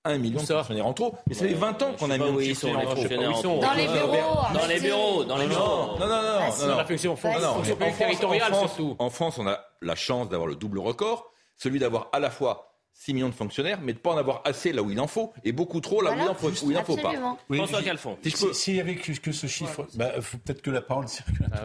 1 million de fonctionnaires en trop. Mais ça fait 20 ans qu'on a mis oui, fonctionnaires en trop. Dans les bureaux. Dans les bureaux. Dans les bureaux. Non, non, non. Ah, dans la fonction territoriale surtout. En France, on a la chance d'avoir le double record, celui d'avoir à la fois 6 millions de fonctionnaires, mais de ne pas en avoir assez là où il en faut, et beaucoup trop là où il en faut, où il en faut pas. François Calfon. S'il y avait que, ce chiffre, bah, faut peut-être que la parole circule. Ah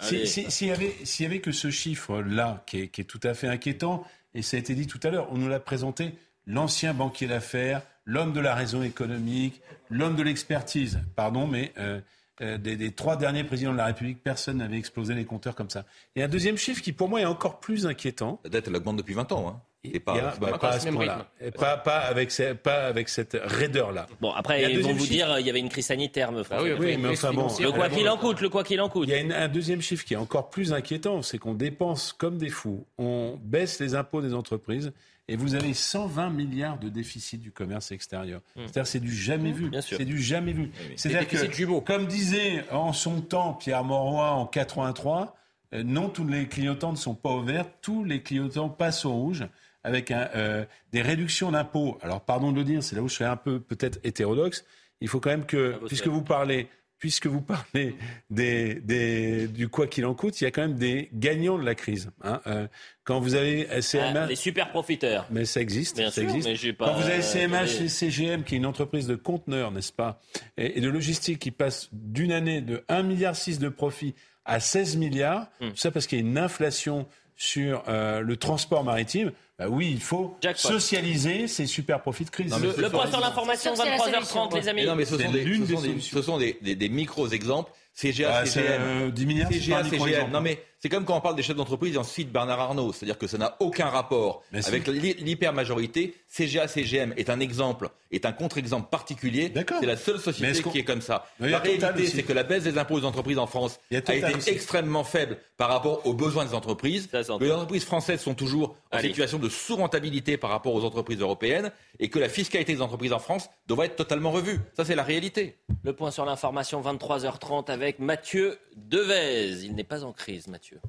S'il y avait, s'il y avait que ce chiffre-là, qui qui est tout à fait inquiétant, et ça a été dit tout à l'heure, on nous l'a présenté l'ancien banquier d'affaires, l'homme de la raison économique, l'homme de l'expertise, pardon, mais euh, euh, des, trois derniers présidents de la République, personne n'avait explosé les compteurs comme ça. Et un deuxième chiffre qui, pour moi, est encore plus inquiétant. La dette, elle augmente depuis 20 ans. Hein. Et pas, bah, pas, à ce point-là. Pas, pas, avec, pas avec cette raideur-là. Bon, après, ils vont vous dire il y avait une crise sanitaire, me ah oui, oui, mais enfin bon. Le quoi qu'il en coûte, le quoi qu'il en coûte. Il y a un deuxième chiffre qui est encore plus inquiétant, c'est qu'on dépense comme des fous. On baisse les impôts des entreprises et vous avez 120 milliards de déficit du commerce extérieur. Hmm. C'est-à-dire c'est du jamais hmm, vu. C'est du jamais vu. C'est-à-dire que, comme disait en son temps Pierre Mauroy en 83, euh, non, tous les clignotants ne sont pas au vert, tous les clignotants passent au rouge avec un, euh, des réductions d'impôts. Alors pardon de le dire, c'est là où je serais un peu peut-être hétérodoxe. Il faut quand même que, ah, puisque vous parlez puisque vous parlez des, du quoi qu'il en coûte, il y a quand même des gagnants de la crise. Hein. Euh, quand vous avez CMH... Ah, les super profiteurs. Mais ça existe. Bien ça sûr, existe. Mais pas, quand vous avez CMH et CGM, qui est une entreprise de conteneurs, n'est-ce pas, et, de logistique qui passe d'une année de 1,6 milliard de profit à 16 milliards, hmm. tout ça parce qu'il y a une inflation sur euh, le transport maritime. bah oui, il faut socialiser ces super profits de crise. le, point sur l'information, 23h30, les amis. non, mais ce sont des, ce sont des, des, micros-exemples. CGA, CGM. 10 milliards, CGA, CGM. Non, mais c'est comme quand on parle des chefs d'entreprise et ensuite Bernard Arnault. C'est-à-dire que ça n'a aucun rapport avec l'hyper-majorité. CGA, CGM est un exemple, est un contre-exemple particulier. C'est la seule société qui est comme ça. la réalité, c'est que la baisse des impôts des entreprises en France a, été extrêmement faible par rapport aux besoins des entreprises. Les entreprises françaises sont toujours en situation de sous-rentabilité par rapport aux entreprises européennes et que la fiscalité des entreprises en France devrait être totalement revue. Ça, c'est la réalité. Le point sur l'information, 23h30 avec Mathieu Devez. Il n'est pas en crise, Mathieu.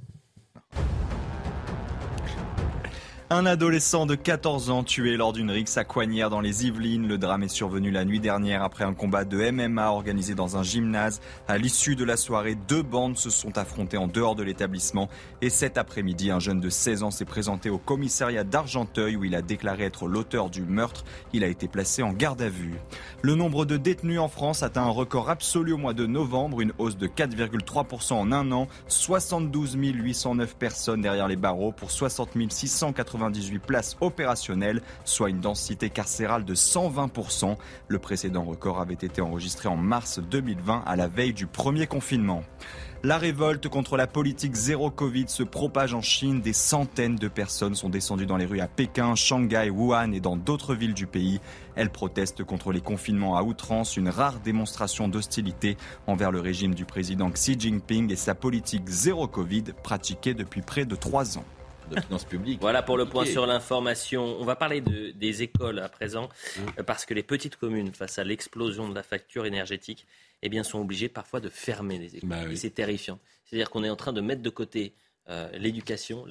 Un adolescent de 14 ans tué lors d'une rixe à Coignères dans les Yvelines. Le drame est survenu la nuit dernière après un combat de MMA organisé dans un gymnase. À l'issue de la soirée, deux bandes se sont affrontées en dehors de l'établissement. Et cet après-midi, un jeune de 16 ans s'est présenté au commissariat d'Argenteuil où il a déclaré être l'auteur du meurtre. Il a été placé en garde à vue. Le nombre de détenus en France atteint un record absolu au mois de novembre, une hausse de 4,3% en un an. 72 809 personnes derrière les barreaux pour 60 680 98 places opérationnelles, soit une densité carcérale de 120%. Le précédent record avait été enregistré en mars 2020 à la veille du premier confinement. La révolte contre la politique zéro Covid se propage en Chine. Des centaines de personnes sont descendues dans les rues à Pékin, Shanghai, Wuhan et dans d'autres villes du pays. Elles protestent contre les confinements à outrance, une rare démonstration d'hostilité envers le régime du président Xi Jinping et sa politique zéro Covid pratiquée depuis près de trois ans de finances publiques. Voilà pour le point sur l'information. On va parler de, des écoles à présent, hein euh, parce que les petites communes, face à l'explosion de la facture énergétique, eh bien, sont obligées parfois de fermer les écoles. Bah c'est terrifiant. C'est-à-dire qu'on est en train de mettre de côté l'éducation,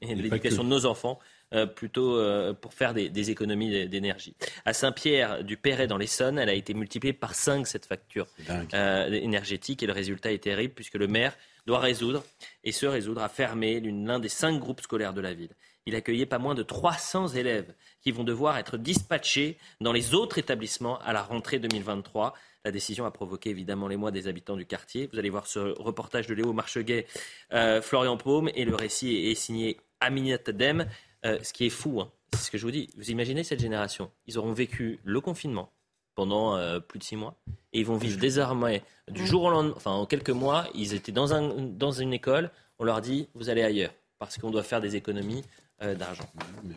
l'éducation de nos enfants, euh, plutôt pour faire des, économies d'énergie. À Saint-Pierre du Perret dans l'Essonne, elle a été multipliée par 5 cette facture énergétique et le résultat est terrible puisque le maire doit résoudre et se résoudre à fermer l'un des cinq groupes scolaires de la ville. Il accueillait pas moins de 300 élèves qui vont devoir être dispatchés dans les autres établissements à la rentrée 2023. La décision a provoqué évidemment les mois des habitants du quartier. Vous allez voir ce reportage de Léo Marcheguet, euh, Florian Paume, et le récit est, signé Aminat Dem. Euh, ce qui est fou, hein, c'est ce que je vous dis. Vous imaginez cette génération Ils auront vécu le confinement, pendant euh, plus de six mois. Et ils vont vivre désormais du jour au lendemain, enfin en quelques mois, ils étaient dans, un, dans une école, on leur dit vous allez ailleurs, parce qu'on doit faire des économies d'argent.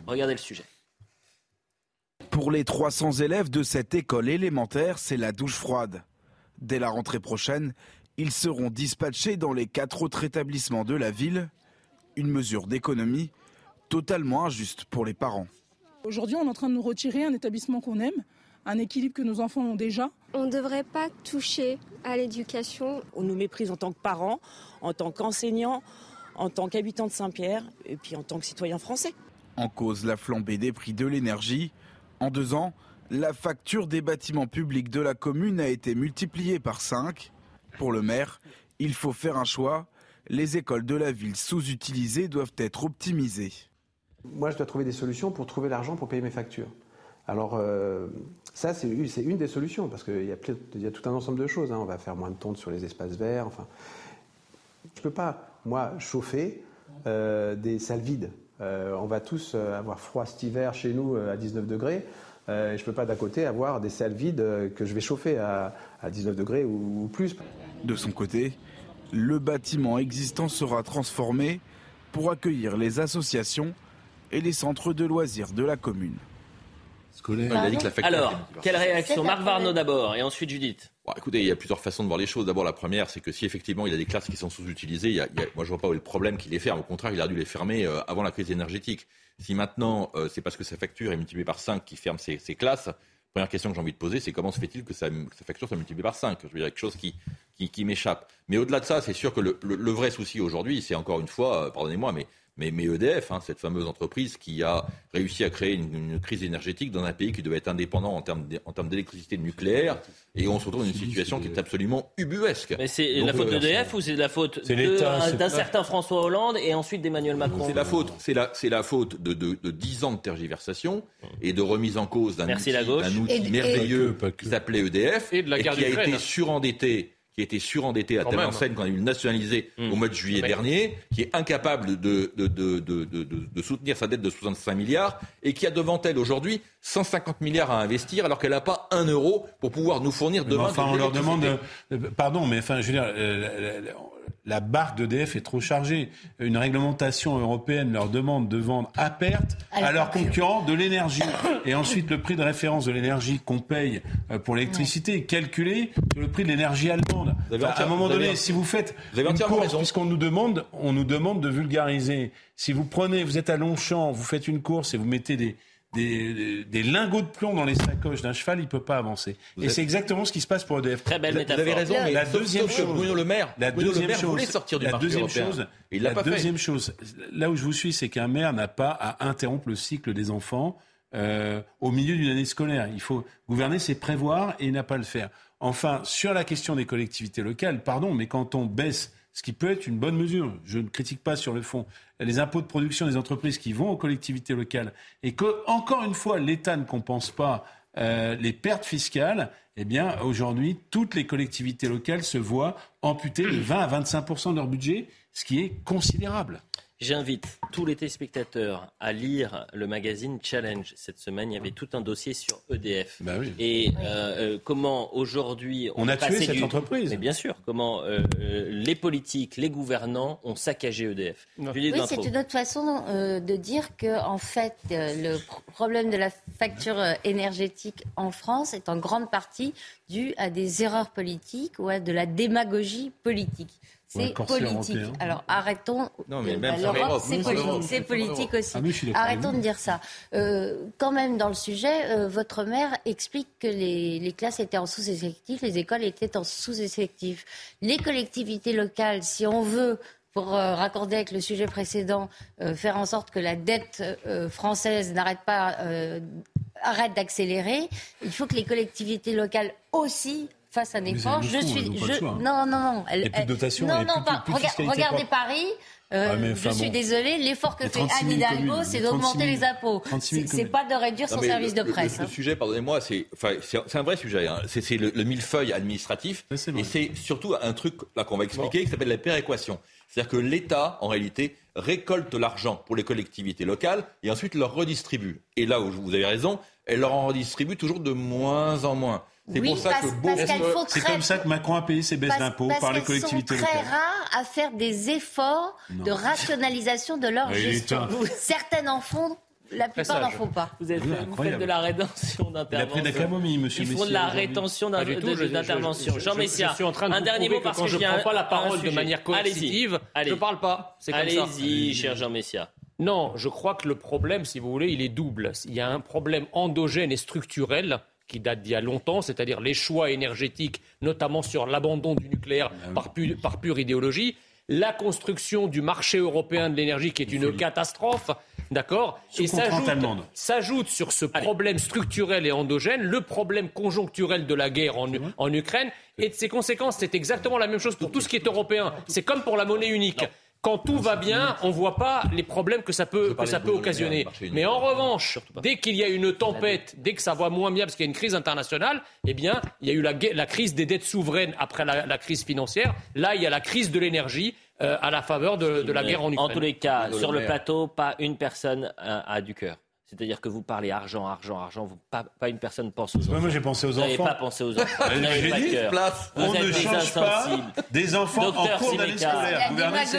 Regardez le sujet. Pour les 300 élèves de cette école élémentaire, c'est la douche froide. Dès la rentrée prochaine, ils seront dispatchés dans les quatre autres établissements de la ville. Une mesure d'économie totalement injuste pour les parents. Aujourd'hui, on est en train de nous retirer un établissement qu'on aime, un équilibre que nos enfants ont déjà. On ne devrait pas toucher à l'éducation. On nous méprise en tant que parents, en tant qu'enseignants, en tant qu'habitants de Saint-Pierre et puis en tant que citoyens français. En cause la flambée des prix de l'énergie. En deux ans, la facture des bâtiments publics de la commune a été multipliée par 5. Pour le maire, il faut faire un choix. Les écoles de la ville sous-utilisées doivent être optimisées. Moi, je dois trouver des solutions pour trouver l'argent pour payer mes factures. Alors, euh, ça, c'est une des solutions, parce qu'il y, a tout un ensemble de choses. Hein. On va faire moins de tontes sur les espaces verts. Enfin, je ne peux pas, moi, chauffer euh, des salles vides. Euh, on va tous avoir froid cet hiver chez nous à 19 degrés. je ne peux pas d'à côté avoir des salles vides que je vais chauffer à, 19 degrés ou plus. De son côté, le bâtiment existant sera transformé pour accueillir les associations et les centres de loisirs de la commune. Alors, quelle réaction Marc Varno d'abord et ensuite Judith. Écoutez, il y a plusieurs façons de voir les choses. D'abord, la première, c'est que si effectivement il y a des classes qui sont sous-utilisées, moi je vois pas où est le problème qu'il les ferme. Au contraire, il a dû les fermer euh, avant la crise énergétique. Si maintenant euh, c'est parce que sa facture est multipliée par 5 qu'il ferme ses, classes, première question que j'ai envie de poser, c'est comment se fait-il que sa, facture soit multipliée par 5 Je veux dire, quelque chose qui, qui, m'échappe. Mais au-delà de ça, c'est sûr que le, le vrai souci aujourd'hui, c'est encore une fois, euh, pardonnez-moi, mais mais, EDF, hein, cette fameuse entreprise qui a réussi à créer une, crise énergétique dans un pays qui devait être indépendant en termes, d'électricité nucléaire, et on se retrouve dans une situation qui est absolument ubuesque. Mais c'est la faute euh, d'EDF ou c'est la faute d'un certain François Hollande et ensuite d'Emmanuel Macron C'est la faute, c'est la, la faute de, de, de 10 ans de tergiversation et de remise en cause d'un outil, outil merveilleux qui s'appelait EDF et, de la qui a été surendetté qui a été surendetté à telle enseigne qu'on a eu le nationaliser au mois de juillet dernier, qui est incapable de, de, de, de, soutenir sa dette de 65 milliards et qui a devant elle aujourd'hui 150 milliards à investir alors qu'elle n'a pas un euro pour pouvoir nous fournir demain. enfin, on leur demande, pardon, mais enfin, je veux dire, euh, la barque d'EDF est trop chargée. Une réglementation européenne leur demande de vendre à perte à leurs concurrents de l'énergie. Et ensuite, le prix de référence de l'énergie qu'on paye euh, pour l'électricité est calculé sur le prix de l'énergie allemande. à un moment donné, si vous faites vous une course, puisqu'on nous demande, on nous demande de vulgariser. Si vous prenez, vous êtes à Longchamp, vous faites une course et vous mettez des, des, lingots de plomb dans les sacoches d'un cheval, il ne peut pas avancer. et c'est exactement ce qui se passe pour EDF. Très belle métaphore. Vous avez raison, mais la deuxième chose, Bruno Le Maire, la deuxième chose, sortir du la deuxième européen. chose, la deuxième chose, là où je vous suis, c'est qu'un maire n'a pas à interrompre le cycle des enfants euh, au milieu d'une année scolaire. Il faut gouverner, c'est prévoir, et il n'a pas à le faire. Enfin, sur la question des collectivités locales, pardon, mais quand on baisse ce qui peut être une bonne mesure. Je ne critique pas sur le fond les impôts de production des entreprises qui vont aux collectivités locales et que, encore une fois, l'État ne compense pas euh, les pertes fiscales, eh bien, aujourd'hui, toutes les collectivités locales se voient amputer de 20 à 25% de leur budget, ce qui est considérable. J'invite tous les téléspectateurs à lire le magazine Challenge. Cette semaine, il y avait tout un dossier sur EDF. Bah Et euh, euh, comment aujourd'hui on, a tué cette entreprise. Mais bien sûr, comment euh, les politiques, les gouvernants ont saccagé EDF. Oui, c'est une autre façon de dire que en fait, le problème de la facture énergétique en France est en grande partie dû à des erreurs politiques ou à de la démagogie politique. C'est politique. Alors arrêtons. Non, mais même c'est politique, c'est politique aussi. Ah, arrêtons de dire ça. Euh, quand même, dans le sujet, euh, votre maire explique que les, les classes étaient en sous-effectif, les écoles étaient en sous-effectif. Les collectivités locales, si on veut pour euh, raccorder avec le sujet précédent, euh, faire en sorte que la dette euh, française n'arrête pas, arrête d'accélérer. Il faut que les collectivités locales aussi fasse un effort. Je suis. Je... Hein. Non, non, non. Elle, il plus de dotation. Non, non, pas. regardez Paris. Euh, ah, je suis désolée, l'effort que fait Anne Hidalgo, c'est d'augmenter les impôts. C'est pas de réduire son service de presse. Le, hein. sujet, pardonnez-moi, c'est un vrai sujet. Hein. C'est le, millefeuille administratif. Et c'est surtout un truc qu'on va expliquer qui s'appelle la péréquation. C'est-à-dire que l'État, en réalité, récolte l'argent pour les collectivités locales et ensuite leur redistribue. Et là où vous avez raison, elle leur en redistribue toujours de moins en moins. C'est pour ça que C'est comme ça que Macron a payé ses baisses d'impôts par les collectivités locales. Sont très rares à faire des efforts de rationalisation de leur gestion. [laughs] Certaines en font. La plupart n'en font pas. Vous, êtes, faites de la rétention d'intervention. Il a pris des monsieur Ils font de la rétention d'intervention. Jean Messia, un dernier mot parce que, je ne prends pas la parole de manière coercitive. Je ne parle pas. Allez-y, cher Jean Messia. Non, je crois que le problème, si vous voulez, il est double. Il y a un problème endogène et structurel qui date d'il y a longtemps, c'est-à-dire les choix énergétiques, notamment sur l'abandon du nucléaire ah par, par pure idéologie, la construction du marché européen de l'énergie qui est une catastrophe, d'accord? Et s'ajoute sur ce problème structurel et endogène le problème conjoncturel de la guerre en, en Ukraine et de ses conséquences. C'est exactement la même chose pour tout ce qui est européen. C'est comme pour la monnaie unique quand tout va bien, on ne voit pas les problèmes que ça peut, que ça peut occasionner. Mais en revanche, dès qu'il y a une tempête, dès que ça va moins bien parce qu'il y a une crise internationale, eh bien, il y a eu la, crise des dettes souveraines après la, crise financière. Là, il y a la crise de l'énergie. Euh, à la faveur de, la guerre en Ukraine. En tous les cas, sur le plateau, pas une personne a du cœur. C'est-à-dire que vous parlez argent, argent, argent, vous, pas, pas, une personne pense aux enfants. Moi, j'ai pensé aux enfants. Vous n'avez pas pensé aux enfants. Vous n'avez pas cœur. Place. On ne change pas des enfants docteur en cours d'année scolaire.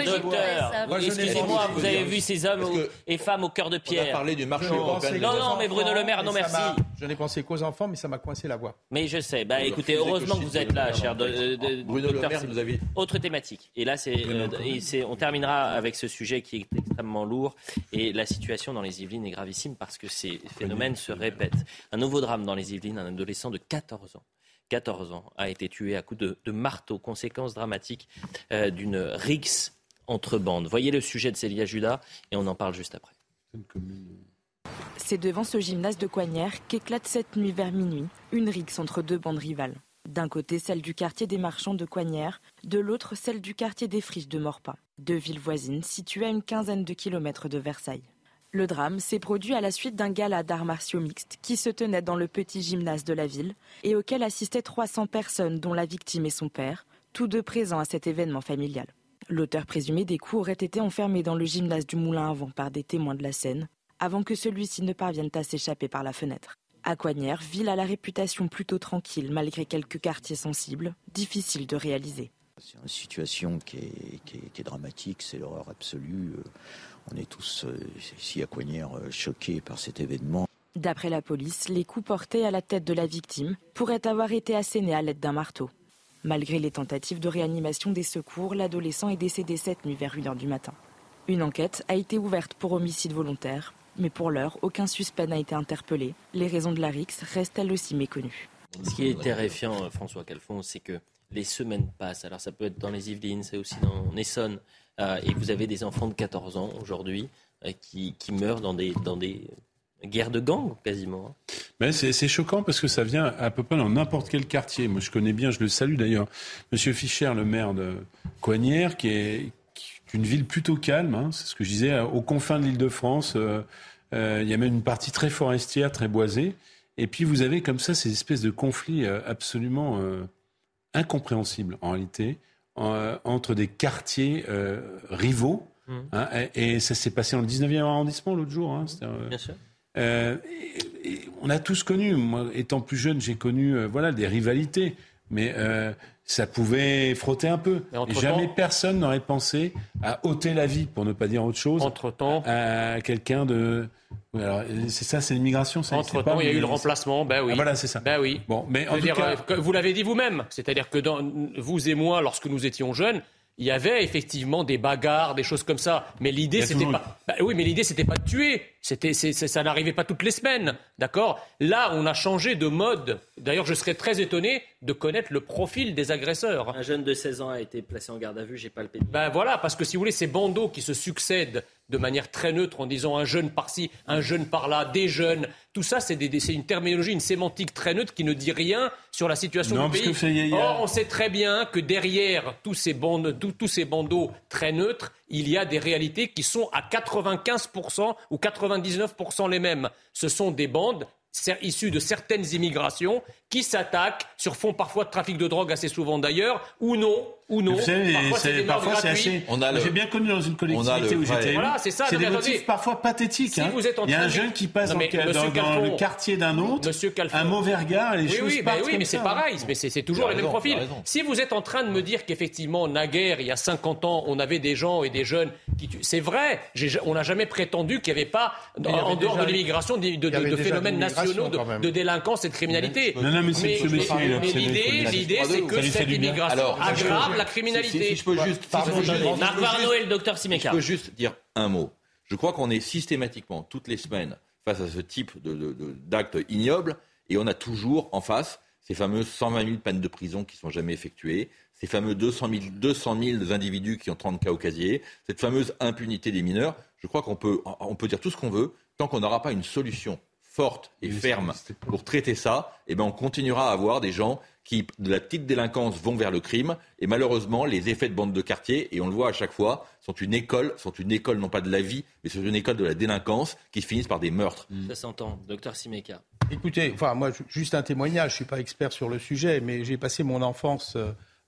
Docteur, excusez-moi, vous avez vu ces hommes et femmes au cœur de pierre. On a parlé du marché européen. Non, non, mais Bruno Le Maire, non merci. Je n'ai pensé qu'aux enfants, mais ça m'a coincé la voix. Mais je sais. Bah écoutez, heureusement que vous êtes là, cher Bruno Le Maire, vous avez... Autre thématique. Et là, euh, on terminera avec ce sujet qui est extrêmement lourd. Et la situation dans les Yvelines est gravissime parce que c'est phénomène se répète. Un nouveau drame dans les Yvelines, un adolescent de 14 ans 14 ans, a été tué à coups de, marteau, conséquence dramatique euh, d'une rixe entre bandes. Voyez le sujet de Célia Judas et on en parle juste après. C'est devant ce gymnase de Coignères qu'éclate cette nuit vers minuit une rixe entre deux bandes rivales. D'un côté, celle du quartier des marchands de Coignères, de l'autre, celle du quartier des friches de Morpin, deux villes voisines situées à une quinzaine de kilomètres de Versailles. Le drame s'est produit à la suite d'un gala d'arts martiaux mixtes qui se tenait dans le petit gymnase de la ville et auquel assistaient 300 personnes dont la victime et son père, tous deux présents à cet événement familial. L'auteur présumé des coups aurait été enfermé dans le gymnase du Moulin à Vent par des témoins de la scène, avant que celui-ci ne parvienne à s'échapper par la fenêtre. À Coignères, ville à la réputation plutôt tranquille malgré quelques quartiers sensibles, difficile de réaliser. C'est une situation qui est, dramatique, c'est l'horreur absolue. On est tous euh, ici à Coignères euh, choqués par cet événement. D'après la police, les coups portés à la tête de la victime pourraient avoir été assénés à l'aide d'un marteau. Malgré les tentatives de réanimation des secours, l'adolescent est décédé cette nuit vers 1h du matin. Une enquête a été ouverte pour homicide volontaire, mais pour l'heure, aucun suspect n'a été interpellé. Les raisons de la rixe restent elles aussi méconnues. Ce qui est terrifiant, euh, François Calfon, c'est que les semaines passent. Alors ça peut être dans les Yvelines, c'est aussi dans Essonne. Euh, et vous avez des enfants de 14 ans aujourd'hui euh, qui, meurent dans des, dans des guerres de gangs quasiment. Mais c'est choquant parce que ça vient à peu près dans n'importe quel quartier. Moi je connais bien, je le salue d'ailleurs, Monsieur Fischer, le maire de Coignères, qui est, une ville plutôt calme, hein, c'est ce que je disais, aux confins de l'île de France. Euh, il y a même une partie très forestière, très boisée. Et puis vous avez comme ça ces espèces de conflits absolument incompréhensible en réalité euh, entre des quartiers euh, rivaux. Mmh. Hein, et, ça s'est passé dans le 19e arrondissement l'autre jour. Hein, euh, Bien sûr. on a tous connu, moi étant plus jeune, j'ai connu voilà, des rivalités, mais ça pouvait frotter un peu. Et jamais personne n'aurait pensé à ôter la vie, pour ne pas dire autre chose, entre -temps, à quelqu'un de, c'est ça, c'est l'immigration. Entre temps, il y a eu le remplacement. Ben oui. Ah, voilà, c'est ça. Ben oui. Bon, mais en tout cas... vous l'avez dit vous-même. C'est-à-dire que dans, vous et moi, lorsque nous étions jeunes, il y avait effectivement des bagarres, des choses comme ça. Mais l'idée, c'était pas. Bah oui, mais l'idée, c'était pas de tuer. C'était, ça n'arrivait pas toutes les semaines, d'accord? Là, on a changé de mode. D'ailleurs, je serais très étonné de connaître le profil des agresseurs. Un jeune de 16 ans a été placé en garde à vue. J'ai pas le. Ben voilà, parce que si vous voulez, ces bandeaux qui se succèdent de manière très neutre en disant un jeune par-ci, un jeune par-là, des jeunes. Tout ça, c'est une terminologie, une sémantique très neutre qui ne dit rien sur la situation du pays. Or, on sait très bien que derrière tous ces, tous ces bandeaux très neutres, il y a des réalités qui sont à 95% ou 99% les mêmes. Ce sont des bandes issues de certaines immigrations qui s'attaquent sur fond parfois de trafic de drogue, assez souvent d'ailleurs, ou non, ou non. parfois c'est assez. J'ai bien connu dans une collectivité où j'étais. Voilà, c'est ça. C'est des motifs parfois pathétiques. Si hein. vous êtes en Il y a un jeune qui passe dans, le quartier d'un autre, un mauvais regard, les choses oui, oui, mais c'est pareil, mais c'est toujours les mêmes profils. Si vous êtes en train de me dire qu'effectivement, naguère, il y a 50 ans, on avait des gens et des jeunes qui C'est vrai, on n'a jamais prétendu qu'il n'y avait pas, en dehors de l'immigration, de phénomènes nationaux de délinquance et de criminalité mais, l'idée, c'est que cette immigration aggrave la criminalité. Si, je peux juste, et le docteur Simeka. Je peux juste dire un mot. Je crois qu'on est systématiquement, toutes les semaines, face à ce type d'actes ignobles, et on a toujours en face ces fameuses 120 000 peines de prison qui ne sont jamais effectuées, ces fameux 200 000, 200 000 individus qui ont 30 cas au casier, cette fameuse impunité des mineurs. Je crois qu'on peut, on peut dire tout ce qu'on veut, tant qu'on n'aura pas une solution forte et ferme pour traiter ça, eh ben on continuera à avoir des gens qui, de la petite délinquance, vont vers le crime. Et malheureusement, les effets de bande de quartier, et on le voit à chaque fois, sont une école, sont une école non pas de la vie, mais sont une école de la délinquance qui finissent par des meurtres. Ça s'entend. Docteur Simeka. Écoutez, enfin, moi, juste un témoignage, je ne suis pas expert sur le sujet, mais j'ai passé mon enfance.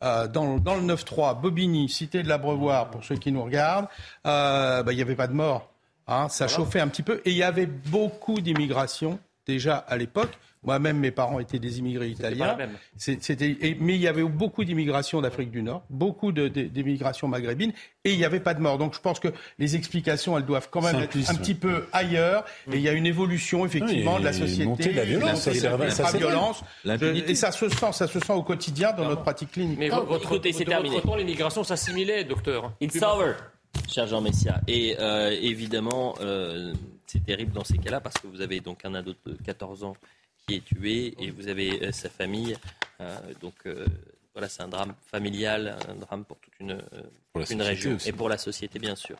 Euh, dans, dans, le 9-3, Bobigny, cité de l'Abreuvoir, pour ceux qui nous regardent, euh, bah, il n'y avait pas de mort. Hein, ça chauffait un petit peu. Et il y avait beaucoup d'immigration déjà à l'époque. Moi-même, mes parents étaient des immigrés italiens. C'était, mais il y avait beaucoup d'immigration d'Afrique du Nord, beaucoup d'immigration maghrébine, et il n'y avait pas de mort. Donc je pense que les explications, elles doivent quand même être un petit peu ailleurs. Et il y a une évolution effectivement de la société, de la violence, la, violence. et ça se sent, ça se sent au quotidien dans notre pratique clinique. Mais votre, côté, c'est terminé. Votre temps, l'immigration s'assimilait, docteur. It's over cher Jean Messia. Et euh, évidemment, euh, c'est terrible dans ces cas-là parce que vous avez donc un ado de 14 ans qui est tué et vous avez euh, sa famille. donc voilà, c'est un drame familial, un drame pour toute une, une région et pour la société, bien sûr.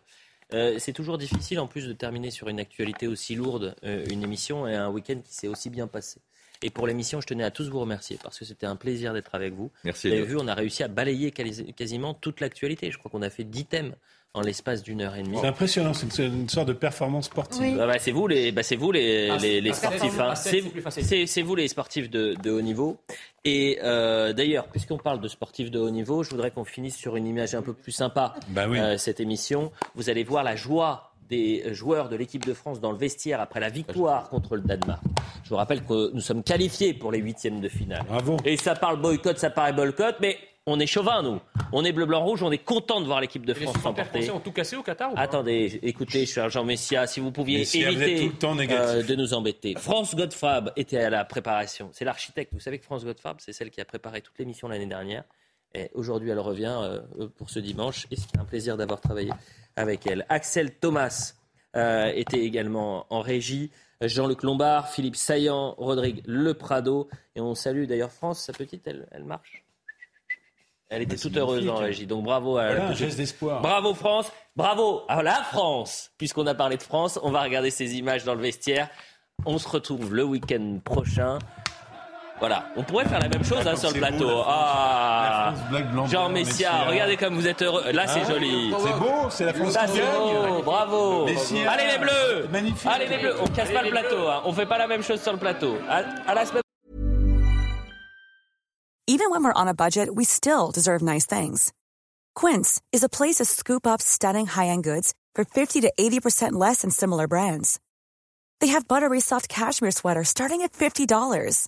c'est toujours difficile, en plus de terminer sur une actualité aussi lourde, une émission et un week-end qui s'est aussi bien passé. Et pour l'émission, je tenais à tous vous remercier parce que c'était un plaisir d'être avec vous. Merci. Vous avez vu, on a réussi à balayer quasiment toute l'actualité. Je crois qu'on a fait 10 thèmes en l'espace d'une heure et demie. C'est impressionnant, c'est une, sorte de performance sportive. Bah, bah, c'est vous les, bah, c'est vous les, ah, les, sportifs. Hein. C'est vous les sportifs de, de haut niveau. Et euh, d'ailleurs, puisqu'on parle de sportifs de haut niveau, je voudrais qu'on finisse sur une image un peu plus sympa. Bah oui. euh, cette émission, vous allez voir la joie des joueurs de l'équipe de France dans le vestiaire après la victoire contre le Danemark. Je vous rappelle que nous sommes qualifiés pour les huitièmes de finale. Bravo. Et ça parle boycott, ça paraît boycott, mais on est chauvin, nous. On est bleu-blanc-rouge, on est content de voir l'équipe de France s'emporter. Les ont tout cassé au Qatar ou pas Attendez, écoutez, cher Jean Messia, si vous pouviez éviter euh, de nous embêter. France Godfab était à la préparation. C'est l'architecte. Vous savez que France Godfab, c'est celle qui a préparé toute l'émission l'année dernière. Et aujourd'hui, elle revient euh, pour ce dimanche. Et c'est un plaisir d'avoir travaillé avec elle. Axel Thomas euh, était également en régie. Jean-Luc Lombard, Philippe Saillant, Rodrigue Le Prado. Et on salue d'ailleurs France, sa petite, elle, elle marche elle était toute heureuse en régie. Donc bravo à voilà, un geste d'espoir. Bravo France, bravo à la France. Puisqu'on a parlé de France, on va regarder ces images dans le vestiaire. On se retrouve le week-end prochain. Voilà, on pourrait faire la même chose hein, sur le plateau. ah, Jean Messia, regardez comme vous êtes heureux. Là, c'est ah, joli. C'est beau, c'est la France qui gagne. Bravo. Allez les bleus. Magnifique. Allez les bleus. On casse pas le plateau. Hein. On fait pas la même chose sur le plateau. À, à la semaine. Even when we're on a budget, we still deserve nice things. Quince is a place to scoop up stunning high-end goods for 50 to 80% less than similar brands. They have buttery soft cashmere sweaters starting at $50,